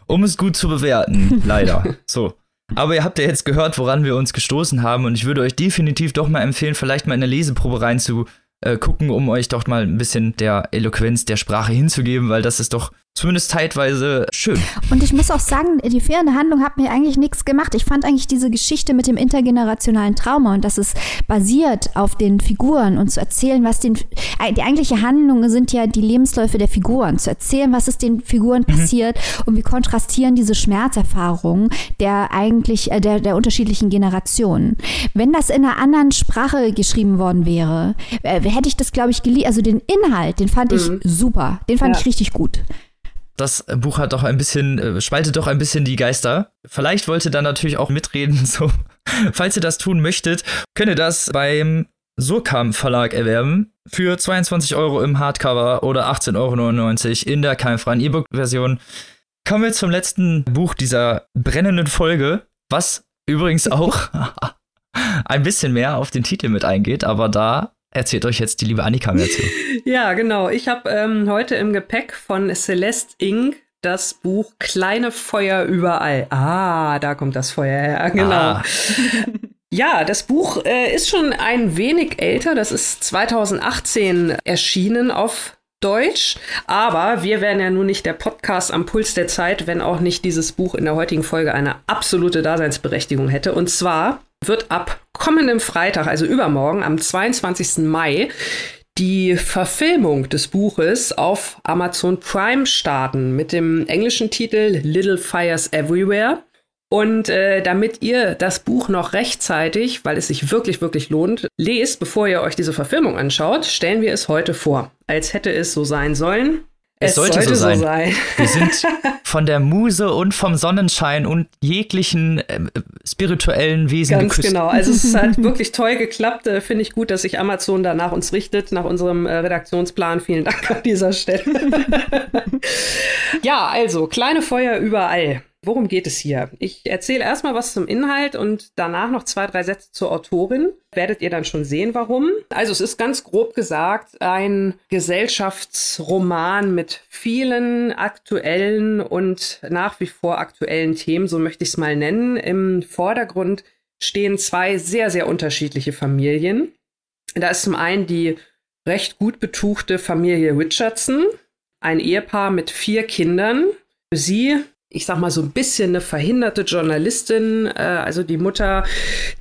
um es gut zu bewerten, leider. So. Aber ihr habt ja jetzt gehört, woran wir uns gestoßen haben und ich würde euch definitiv doch mal empfehlen, vielleicht mal in eine Leseprobe reinzugucken, um euch doch mal ein bisschen der Eloquenz der Sprache hinzugeben, weil das ist doch zumindest zeitweise schön. Und ich muss auch sagen, die fehlende Handlung hat mir eigentlich nichts gemacht. Ich fand eigentlich diese Geschichte mit dem intergenerationalen Trauma und dass es basiert auf den Figuren und zu erzählen, was den die eigentliche Handlung sind ja die Lebensläufe der Figuren, zu erzählen, was ist den Figuren mhm. passiert und wie kontrastieren diese Schmerzerfahrungen der eigentlich äh, der, der unterschiedlichen Generationen. Wenn das in einer anderen Sprache geschrieben worden wäre, äh, hätte ich das glaube ich geliebt. Also den Inhalt, den fand mhm. ich super, den fand ja. ich richtig gut das Buch hat doch ein bisschen, äh, spaltet doch ein bisschen die Geister. Vielleicht wollt ihr dann natürlich auch mitreden, so. Falls ihr das tun möchtet, könnt ihr das beim Surkamp Verlag erwerben für 22 Euro im Hardcover oder 18,99 Euro in der keimfreien E-Book-Version. Kommen wir zum letzten Buch dieser brennenden Folge, was übrigens auch ein bisschen mehr auf den Titel mit eingeht, aber da erzählt euch jetzt die liebe Annika mehr zu. ja, genau. Ich habe ähm, heute im Gepäck von Celeste Inc. das Buch Kleine Feuer überall. Ah, da kommt das Feuer her. Genau. Ah. Ja, das Buch äh, ist schon ein wenig älter. Das ist 2018 erschienen auf Deutsch. Aber wir wären ja nun nicht der Podcast am Puls der Zeit, wenn auch nicht dieses Buch in der heutigen Folge eine absolute Daseinsberechtigung hätte. Und zwar wird ab kommendem Freitag, also übermorgen, am 22. Mai, die Verfilmung des Buches auf Amazon Prime starten mit dem englischen Titel Little Fires Everywhere. Und äh, damit ihr das Buch noch rechtzeitig, weil es sich wirklich, wirklich lohnt, lest, bevor ihr euch diese Verfilmung anschaut, stellen wir es heute vor, als hätte es so sein sollen. Es, es sollte, sollte, so, sein. so sein. Wir sind von der Muse und vom Sonnenschein und jeglichen äh, spirituellen Wesen Ganz geküsst. genau. Also es hat wirklich toll geklappt. Äh, Finde ich gut, dass sich Amazon da nach uns richtet, nach unserem äh, Redaktionsplan. Vielen Dank an dieser Stelle. ja, also kleine Feuer überall. Worum geht es hier? Ich erzähle erstmal was zum Inhalt und danach noch zwei, drei Sätze zur Autorin. Werdet ihr dann schon sehen, warum. Also es ist ganz grob gesagt ein Gesellschaftsroman mit vielen aktuellen und nach wie vor aktuellen Themen, so möchte ich es mal nennen. Im Vordergrund stehen zwei sehr, sehr unterschiedliche Familien. Da ist zum einen die recht gut betuchte Familie Richardson, ein Ehepaar mit vier Kindern. Sie ich sag mal so ein bisschen eine verhinderte Journalistin. Äh, also die Mutter,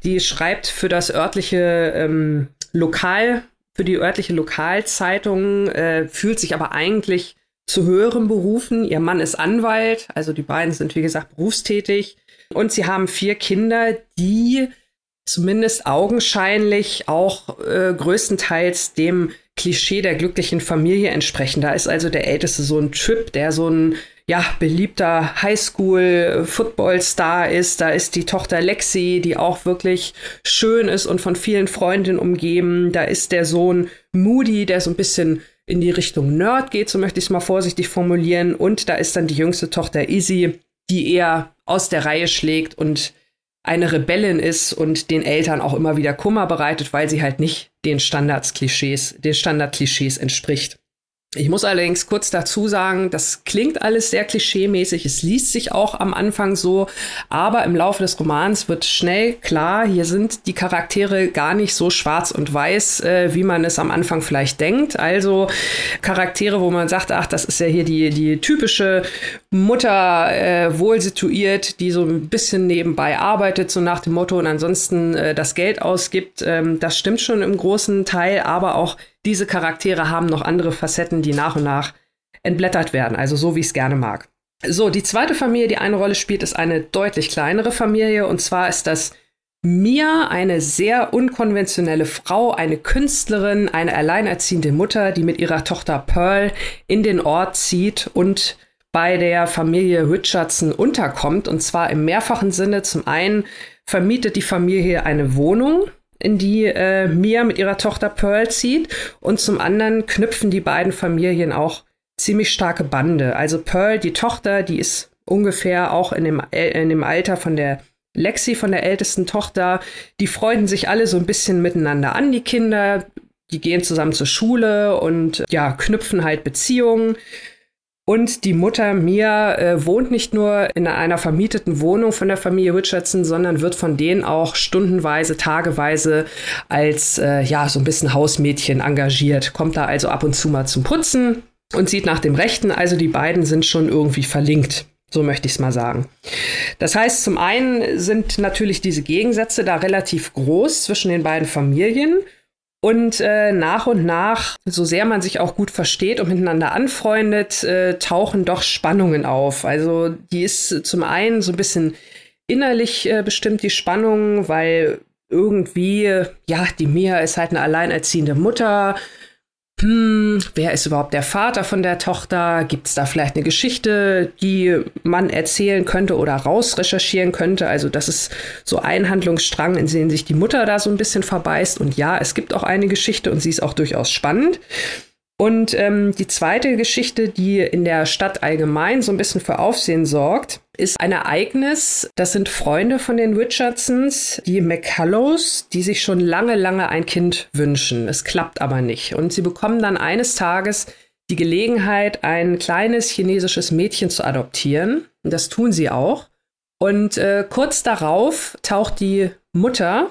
die schreibt für das örtliche ähm, Lokal für die örtliche Lokalzeitung, äh, fühlt sich aber eigentlich zu höheren Berufen. Ihr Mann ist Anwalt, also die beiden sind, wie gesagt, berufstätig. Und sie haben vier Kinder, die zumindest augenscheinlich auch äh, größtenteils dem Klischee der glücklichen Familie entsprechen. Da ist also der älteste Sohn Trip, der so ein ja, beliebter Highschool-Football-Star ist. Da ist die Tochter Lexi, die auch wirklich schön ist und von vielen Freundinnen umgeben. Da ist der Sohn Moody, der so ein bisschen in die Richtung Nerd geht, so möchte ich es mal vorsichtig formulieren. Und da ist dann die jüngste Tochter Izzy, die eher aus der Reihe schlägt und eine Rebellin ist und den Eltern auch immer wieder Kummer bereitet, weil sie halt nicht den Standardklischees, den Standardklischees entspricht. Ich muss allerdings kurz dazu sagen, das klingt alles sehr klischeemäßig. Es liest sich auch am Anfang so, aber im Laufe des Romans wird schnell klar, hier sind die Charaktere gar nicht so schwarz und weiß, äh, wie man es am Anfang vielleicht denkt. Also Charaktere, wo man sagt, ach, das ist ja hier die, die typische Mutter, äh, wohl situiert, die so ein bisschen nebenbei arbeitet, so nach dem Motto und ansonsten äh, das Geld ausgibt. Ähm, das stimmt schon im großen Teil, aber auch diese Charaktere haben noch andere Facetten, die nach und nach entblättert werden, also so wie ich es gerne mag. So, die zweite Familie, die eine Rolle spielt, ist eine deutlich kleinere Familie und zwar ist das Mia, eine sehr unkonventionelle Frau, eine Künstlerin, eine alleinerziehende Mutter, die mit ihrer Tochter Pearl in den Ort zieht und bei der Familie Richardson unterkommt. Und zwar im mehrfachen Sinne. Zum einen vermietet die Familie eine Wohnung in die äh, Mia mit ihrer Tochter Pearl zieht. Und zum anderen knüpfen die beiden Familien auch ziemlich starke Bande. Also Pearl, die Tochter, die ist ungefähr auch in dem, äh, in dem Alter von der Lexi, von der ältesten Tochter. Die freunden sich alle so ein bisschen miteinander an, die Kinder. Die gehen zusammen zur Schule und ja, knüpfen halt Beziehungen. Und die Mutter Mia äh, wohnt nicht nur in einer vermieteten Wohnung von der Familie Richardson, sondern wird von denen auch stundenweise, tageweise als äh, ja so ein bisschen Hausmädchen engagiert. Kommt da also ab und zu mal zum Putzen und sieht nach dem Rechten. Also die beiden sind schon irgendwie verlinkt. So möchte ich es mal sagen. Das heißt, zum einen sind natürlich diese Gegensätze da relativ groß zwischen den beiden Familien. Und äh, nach und nach, so sehr man sich auch gut versteht und miteinander anfreundet, äh, tauchen doch Spannungen auf. Also die ist zum einen so ein bisschen innerlich äh, bestimmt die Spannung, weil irgendwie, ja, die Mia ist halt eine alleinerziehende Mutter, hm, wer ist überhaupt der Vater von der Tochter? Gibt es da vielleicht eine Geschichte, die man erzählen könnte oder rausrecherchieren könnte? Also das ist so ein Handlungsstrang, in den sich die Mutter da so ein bisschen verbeißt. Und ja, es gibt auch eine Geschichte und sie ist auch durchaus spannend. Und ähm, die zweite Geschichte, die in der Stadt allgemein so ein bisschen für Aufsehen sorgt, ist ein Ereignis. Das sind Freunde von den Richardsons, die McCullows, die sich schon lange, lange ein Kind wünschen. Es klappt aber nicht. Und sie bekommen dann eines Tages die Gelegenheit, ein kleines chinesisches Mädchen zu adoptieren. Und das tun sie auch. Und äh, kurz darauf taucht die Mutter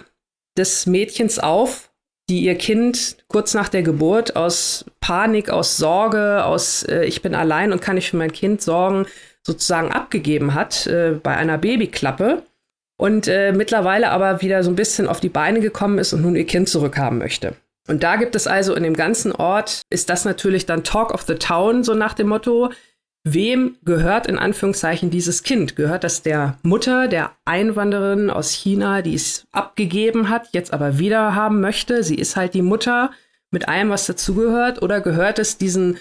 des Mädchens auf die ihr Kind kurz nach der Geburt aus Panik, aus Sorge, aus äh, ich bin allein und kann nicht für mein Kind sorgen, sozusagen abgegeben hat äh, bei einer Babyklappe und äh, mittlerweile aber wieder so ein bisschen auf die Beine gekommen ist und nun ihr Kind zurückhaben möchte. Und da gibt es also in dem ganzen Ort, ist das natürlich dann Talk of the Town, so nach dem Motto, Wem gehört in Anführungszeichen dieses Kind? Gehört das der Mutter der Einwanderin aus China, die es abgegeben hat, jetzt aber wieder haben möchte? Sie ist halt die Mutter mit allem, was dazugehört? Oder gehört es diesen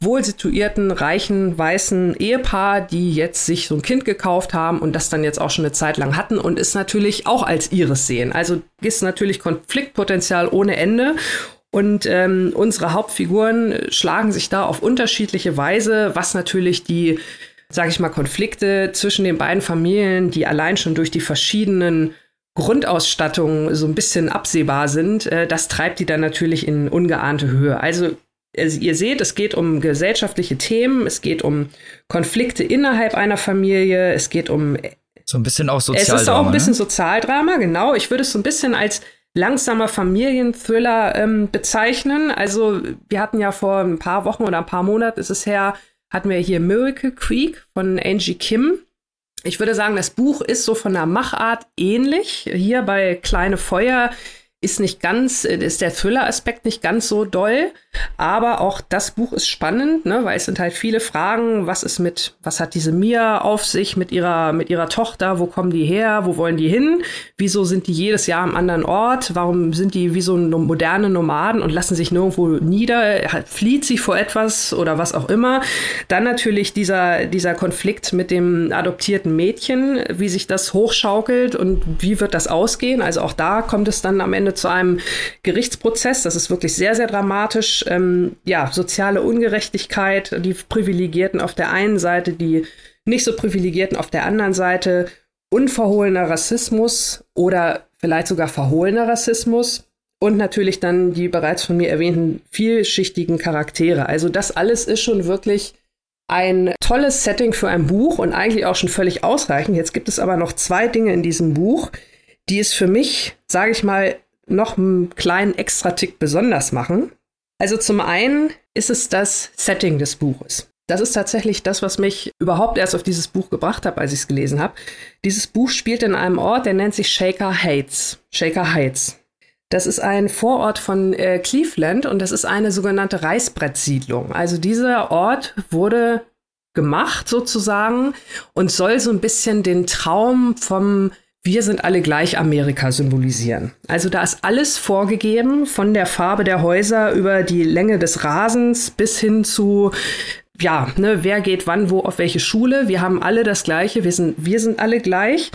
wohlsituierten, reichen, weißen Ehepaar, die jetzt sich so ein Kind gekauft haben und das dann jetzt auch schon eine Zeit lang hatten und es natürlich auch als ihres sehen? Also ist natürlich Konfliktpotenzial ohne Ende. Und ähm, unsere Hauptfiguren schlagen sich da auf unterschiedliche Weise, was natürlich die, sage ich mal, Konflikte zwischen den beiden Familien, die allein schon durch die verschiedenen Grundausstattungen so ein bisschen absehbar sind, äh, das treibt die dann natürlich in ungeahnte Höhe. Also ihr seht, es geht um gesellschaftliche Themen, es geht um Konflikte innerhalb einer Familie, es geht um so ein bisschen auch Sozialdrama. Es ist auch ein bisschen ne? Sozialdrama, genau. Ich würde es so ein bisschen als langsamer Familienthriller ähm, bezeichnen. Also wir hatten ja vor ein paar Wochen oder ein paar Monaten ist es her, hatten wir hier Miracle Creek von Angie Kim. Ich würde sagen, das Buch ist so von der Machart ähnlich. Hier bei Kleine Feuer ist nicht ganz, äh, ist der Thriller-Aspekt nicht ganz so doll, aber auch das Buch ist spannend, ne, weil es sind halt viele Fragen, was ist mit, was hat diese Mia auf sich mit ihrer, mit ihrer Tochter, wo kommen die her, wo wollen die hin, wieso sind die jedes Jahr am anderen Ort, warum sind die wie so moderne Nomaden und lassen sich nirgendwo nieder, flieht sie vor etwas oder was auch immer. Dann natürlich dieser, dieser Konflikt mit dem adoptierten Mädchen, wie sich das hochschaukelt und wie wird das ausgehen, also auch da kommt es dann am Ende Ende zu einem Gerichtsprozess. Das ist wirklich sehr, sehr dramatisch. Ähm, ja, soziale Ungerechtigkeit, die Privilegierten auf der einen Seite, die nicht so Privilegierten auf der anderen Seite, unverhohlener Rassismus oder vielleicht sogar verhohlener Rassismus und natürlich dann die bereits von mir erwähnten vielschichtigen Charaktere. Also das alles ist schon wirklich ein tolles Setting für ein Buch und eigentlich auch schon völlig ausreichend. Jetzt gibt es aber noch zwei Dinge in diesem Buch, die es für mich, sage ich mal, noch einen kleinen Extra-Tick besonders machen. Also zum einen ist es das Setting des Buches. Das ist tatsächlich das, was mich überhaupt erst auf dieses Buch gebracht hat, als ich es gelesen habe. Dieses Buch spielt in einem Ort, der nennt sich Shaker Heights. Shaker Heights. Das ist ein Vorort von äh, Cleveland und das ist eine sogenannte Reißbrettsiedlung. Also dieser Ort wurde gemacht sozusagen und soll so ein bisschen den Traum vom wir sind alle gleich Amerika symbolisieren. Also da ist alles vorgegeben, von der Farbe der Häuser über die Länge des Rasens bis hin zu ja, ne, wer geht wann wo auf welche Schule. Wir haben alle das Gleiche, wir sind, wir sind alle gleich.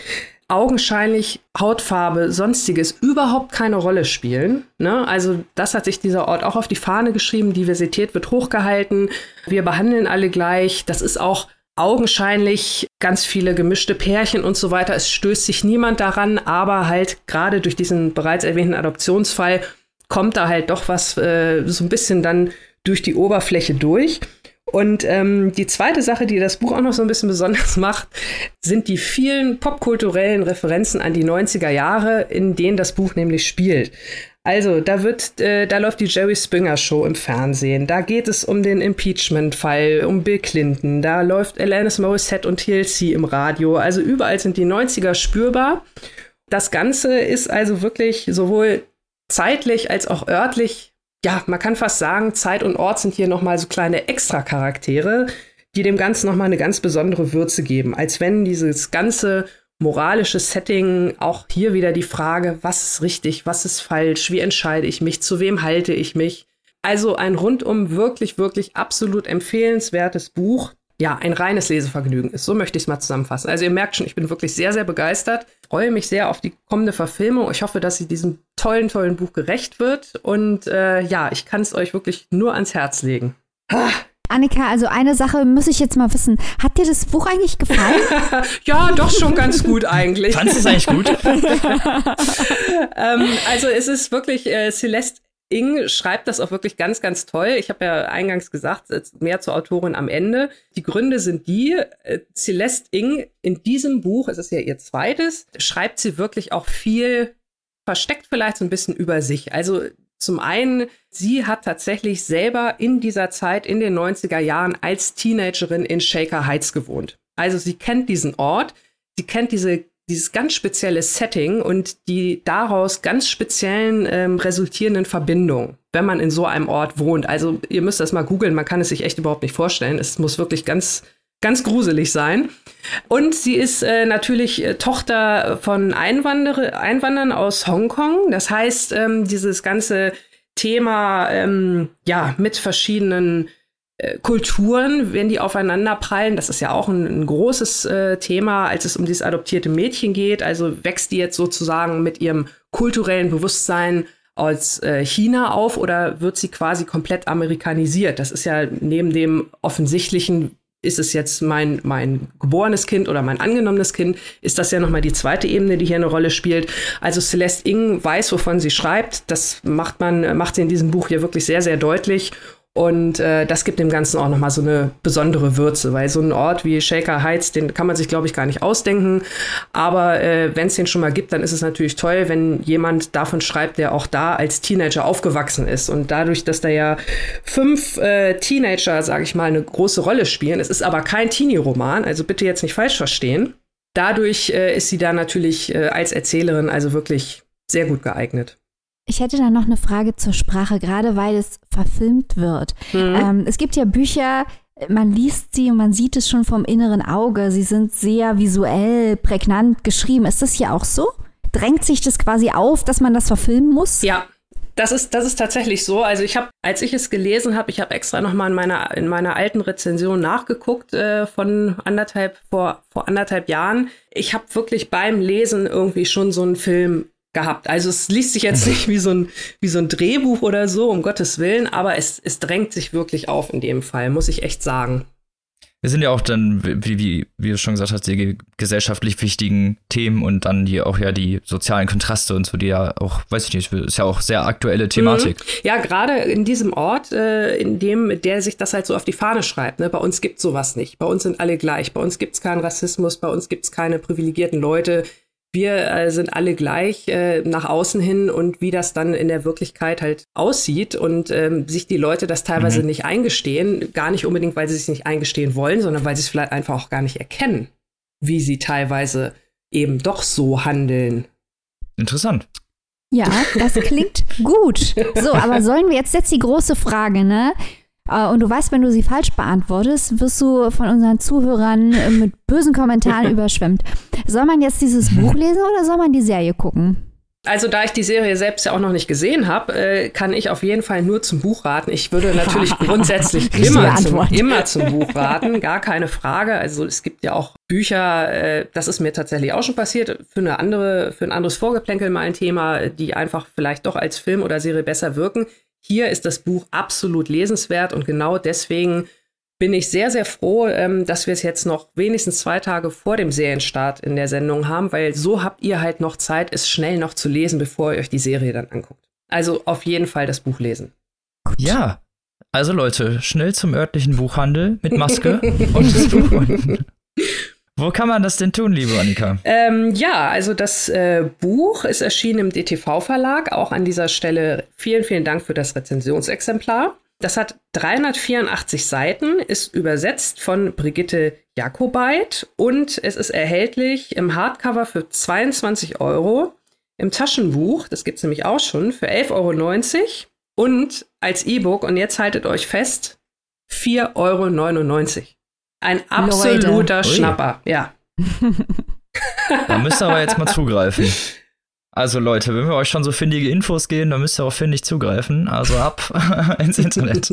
Augenscheinlich Hautfarbe, sonstiges überhaupt keine Rolle spielen. Ne? Also das hat sich dieser Ort auch auf die Fahne geschrieben. Diversität wird hochgehalten. Wir behandeln alle gleich. Das ist auch augenscheinlich ganz viele gemischte Pärchen und so weiter. Es stößt sich niemand daran, aber halt gerade durch diesen bereits erwähnten Adoptionsfall kommt da halt doch was äh, so ein bisschen dann durch die Oberfläche durch. Und ähm, die zweite Sache, die das Buch auch noch so ein bisschen besonders macht, sind die vielen popkulturellen Referenzen an die 90er Jahre, in denen das Buch nämlich spielt. Also, da wird, äh, da läuft die Jerry Springer Show im Fernsehen. Da geht es um den Impeachment-Fall, um Bill Clinton. Da läuft Alanis Morissette und TLC im Radio. Also überall sind die 90er spürbar. Das Ganze ist also wirklich sowohl zeitlich als auch örtlich, ja, man kann fast sagen, Zeit und Ort sind hier nochmal so kleine Extra-Charaktere, die dem Ganzen nochmal eine ganz besondere Würze geben. Als wenn dieses ganze moralisches Setting, auch hier wieder die Frage, was ist richtig, was ist falsch, wie entscheide ich mich, zu wem halte ich mich. Also ein rundum wirklich, wirklich absolut empfehlenswertes Buch. Ja, ein reines Lesevergnügen ist. So möchte ich es mal zusammenfassen. Also ihr merkt schon, ich bin wirklich sehr, sehr begeistert. Freue mich sehr auf die kommende Verfilmung. Ich hoffe, dass sie diesem tollen, tollen Buch gerecht wird. Und äh, ja, ich kann es euch wirklich nur ans Herz legen. Ah. Annika, also eine Sache muss ich jetzt mal wissen. Hat dir das Buch eigentlich gefallen? ja, doch schon ganz gut eigentlich. Fandest du es eigentlich gut? ähm, also es ist wirklich, äh, Celeste Ing schreibt das auch wirklich ganz, ganz toll. Ich habe ja eingangs gesagt, mehr zur Autorin am Ende. Die Gründe sind die, äh, Celeste Ing in diesem Buch, es ist ja ihr zweites, schreibt sie wirklich auch viel versteckt vielleicht so ein bisschen über sich. Also zum einen, sie hat tatsächlich selber in dieser Zeit, in den 90er Jahren, als Teenagerin in Shaker Heights gewohnt. Also sie kennt diesen Ort, sie kennt diese, dieses ganz spezielle Setting und die daraus ganz speziellen ähm, resultierenden Verbindungen, wenn man in so einem Ort wohnt. Also ihr müsst das mal googeln, man kann es sich echt überhaupt nicht vorstellen. Es muss wirklich ganz ganz gruselig sein. Und sie ist äh, natürlich äh, Tochter von Einwander Einwandern aus Hongkong. Das heißt, ähm, dieses ganze Thema, ähm, ja, mit verschiedenen äh, Kulturen, wenn die aufeinander prallen, das ist ja auch ein, ein großes äh, Thema, als es um dieses adoptierte Mädchen geht. Also wächst die jetzt sozusagen mit ihrem kulturellen Bewusstsein aus äh, China auf oder wird sie quasi komplett amerikanisiert? Das ist ja neben dem offensichtlichen, ist es jetzt mein, mein geborenes Kind oder mein angenommenes Kind, ist das ja nochmal die zweite Ebene, die hier eine Rolle spielt. Also Celeste Ing weiß, wovon sie schreibt. Das macht man, macht sie in diesem Buch hier wirklich sehr, sehr deutlich. Und äh, das gibt dem Ganzen auch nochmal so eine besondere Würze, weil so ein Ort wie Shaker Heights, den kann man sich, glaube ich, gar nicht ausdenken. Aber äh, wenn es den schon mal gibt, dann ist es natürlich toll, wenn jemand davon schreibt, der auch da als Teenager aufgewachsen ist. Und dadurch, dass da ja fünf äh, Teenager, sage ich mal, eine große Rolle spielen, es ist aber kein Teenie-Roman, also bitte jetzt nicht falsch verstehen. Dadurch äh, ist sie da natürlich äh, als Erzählerin also wirklich sehr gut geeignet. Ich hätte da noch eine Frage zur Sprache, gerade weil es verfilmt wird. Mhm. Ähm, es gibt ja Bücher, man liest sie und man sieht es schon vom inneren Auge. Sie sind sehr visuell, prägnant geschrieben. Ist das hier auch so? Drängt sich das quasi auf, dass man das verfilmen muss? Ja, das ist, das ist tatsächlich so. Also ich habe, als ich es gelesen habe, ich habe extra nochmal in meiner, in meiner alten Rezension nachgeguckt äh, von anderthalb, vor, vor anderthalb Jahren. Ich habe wirklich beim Lesen irgendwie schon so einen Film gehabt. Also es liest sich jetzt nicht wie so ein, wie so ein Drehbuch oder so, um Gottes Willen, aber es, es drängt sich wirklich auf in dem Fall, muss ich echt sagen. Es sind ja auch dann, wie, wie, wie du schon gesagt hast, die gesellschaftlich wichtigen Themen und dann die auch ja die sozialen Kontraste und so, die ja auch, weiß ich nicht, ist ja auch sehr aktuelle Thematik. Mhm. Ja, gerade in diesem Ort, äh, in dem der sich das halt so auf die Fahne schreibt. Ne? Bei uns gibt sowas nicht. Bei uns sind alle gleich. Bei uns gibt es keinen Rassismus. Bei uns gibt es keine privilegierten Leute wir äh, sind alle gleich äh, nach außen hin und wie das dann in der Wirklichkeit halt aussieht und ähm, sich die Leute das teilweise mhm. nicht eingestehen, gar nicht unbedingt, weil sie sich nicht eingestehen wollen, sondern weil sie es vielleicht einfach auch gar nicht erkennen, wie sie teilweise eben doch so handeln. Interessant. Ja, das klingt gut. So, aber sollen wir jetzt jetzt die große Frage, ne? Äh, und du weißt, wenn du sie falsch beantwortest, wirst du von unseren Zuhörern äh, mit bösen Kommentaren überschwemmt. Soll man jetzt dieses Buch lesen oder soll man die Serie gucken? Also da ich die Serie selbst ja auch noch nicht gesehen habe, äh, kann ich auf jeden Fall nur zum Buch raten. Ich würde natürlich grundsätzlich immer zum, immer zum Buch raten, gar keine Frage. Also es gibt ja auch Bücher, äh, das ist mir tatsächlich auch schon passiert, für eine andere, für ein anderes Vorgeplänkel mal ein Thema, die einfach vielleicht doch als Film oder Serie besser wirken. Hier ist das Buch absolut lesenswert und genau deswegen bin ich sehr, sehr froh, ähm, dass wir es jetzt noch wenigstens zwei Tage vor dem Serienstart in der Sendung haben, weil so habt ihr halt noch Zeit, es schnell noch zu lesen, bevor ihr euch die Serie dann anguckt. Also auf jeden Fall das Buch lesen. Ja, also Leute, schnell zum örtlichen Buchhandel mit Maske und das Buch. Wo kann man das denn tun, liebe Annika? Ähm, ja, also das äh, Buch ist erschienen im DTV-Verlag. Auch an dieser Stelle vielen, vielen Dank für das Rezensionsexemplar. Das hat 384 Seiten, ist übersetzt von Brigitte Jakobait und es ist erhältlich im Hardcover für 22 Euro, im Taschenbuch, das gibt es nämlich auch schon, für 11,90 Euro und als E-Book, und jetzt haltet euch fest, 4,99 Euro. Ein absoluter Leute. Schnapper, Ui. ja. da müsst ihr aber jetzt mal zugreifen. Also Leute, wenn wir euch schon so findige Infos geben, dann müsst ihr auch findig zugreifen. Also ab ins Internet.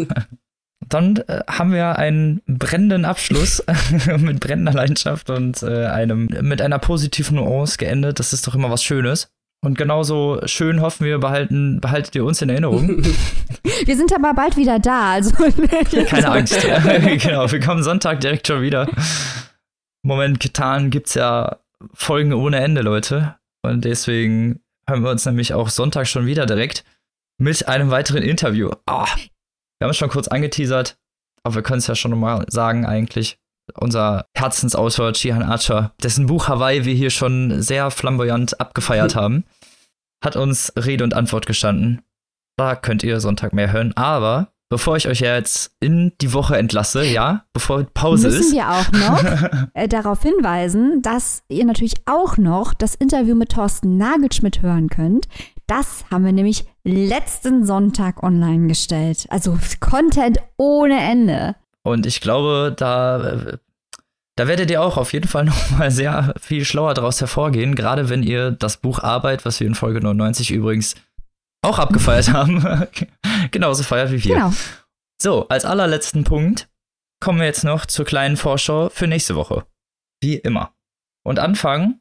Dann äh, haben wir einen brennenden Abschluss mit brennender Leidenschaft und äh, einem mit einer positiven Nuance geendet. Das ist doch immer was Schönes. Und genauso schön hoffen wir, behalten, behaltet ihr uns in Erinnerung. Wir sind aber bald wieder da, also. Keine Angst. genau, wir kommen Sonntag direkt schon wieder. Moment, getan gibt's ja Folgen ohne Ende, Leute. Und deswegen hören wir uns nämlich auch Sonntag schon wieder direkt mit einem weiteren Interview. Oh, wir haben es schon kurz angeteasert, aber wir können es ja schon nochmal sagen eigentlich unser Herzensautor Chihan Archer, dessen Buch Hawaii wir hier schon sehr flamboyant abgefeiert haben, hat uns Rede und Antwort gestanden. Da könnt ihr Sonntag mehr hören. Aber bevor ich euch jetzt in die Woche entlasse, ja, bevor Pause müssen ist. Müssen wir auch noch äh, darauf hinweisen, dass ihr natürlich auch noch das Interview mit Thorsten Nagelschmidt hören könnt. Das haben wir nämlich letzten Sonntag online gestellt. Also Content ohne Ende. Und ich glaube, da, da werdet ihr auch auf jeden Fall noch mal sehr viel schlauer daraus hervorgehen, gerade wenn ihr das Buch Arbeit, was wir in Folge 99 übrigens auch abgefeiert haben, genauso feiert wie wir. Genau. So, als allerletzten Punkt kommen wir jetzt noch zur kleinen Vorschau für nächste Woche. Wie immer. Und anfangen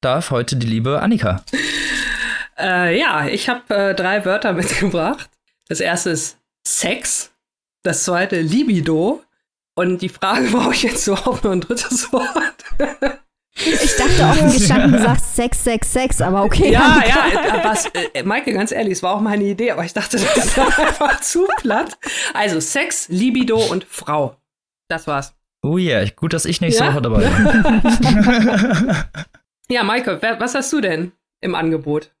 darf heute die liebe Annika. Äh, ja, ich habe äh, drei Wörter mitgebracht. Das erste ist Sex das zweite Libido. Und die Frage, brauche ich jetzt überhaupt noch ein drittes Wort? Ich dachte offen gestanden, du sagst Sex, Sex, Sex, aber okay. Ja, ja, was, äh, Maike, ganz ehrlich, es war auch meine Idee, aber ich dachte, das ist einfach zu platt. Also Sex, Libido und Frau. Das war's. Oh yeah, gut, dass ich nächste ja? Woche dabei bin. ja, Maike, was hast du denn im Angebot?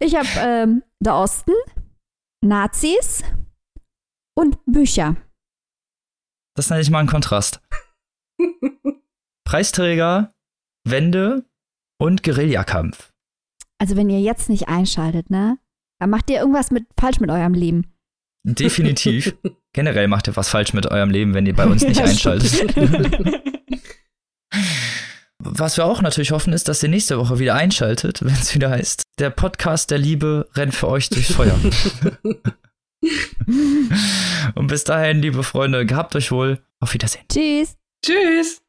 Ich habe ähm, der Osten, Nazis, und Bücher. Das nenne ich mal einen Kontrast. Preisträger, Wände und Guerillakampf. Also wenn ihr jetzt nicht einschaltet, ne, Da macht ihr irgendwas mit falsch mit eurem Leben. Definitiv. Generell macht ihr was falsch mit eurem Leben, wenn ihr bei uns nicht einschaltet. Was wir auch natürlich hoffen, ist, dass ihr nächste Woche wieder einschaltet, wenn es wieder heißt, der Podcast der Liebe rennt für euch durchs Feuer. Und bis dahin, liebe Freunde, gehabt euch wohl. Auf Wiedersehen. Tschüss. Tschüss.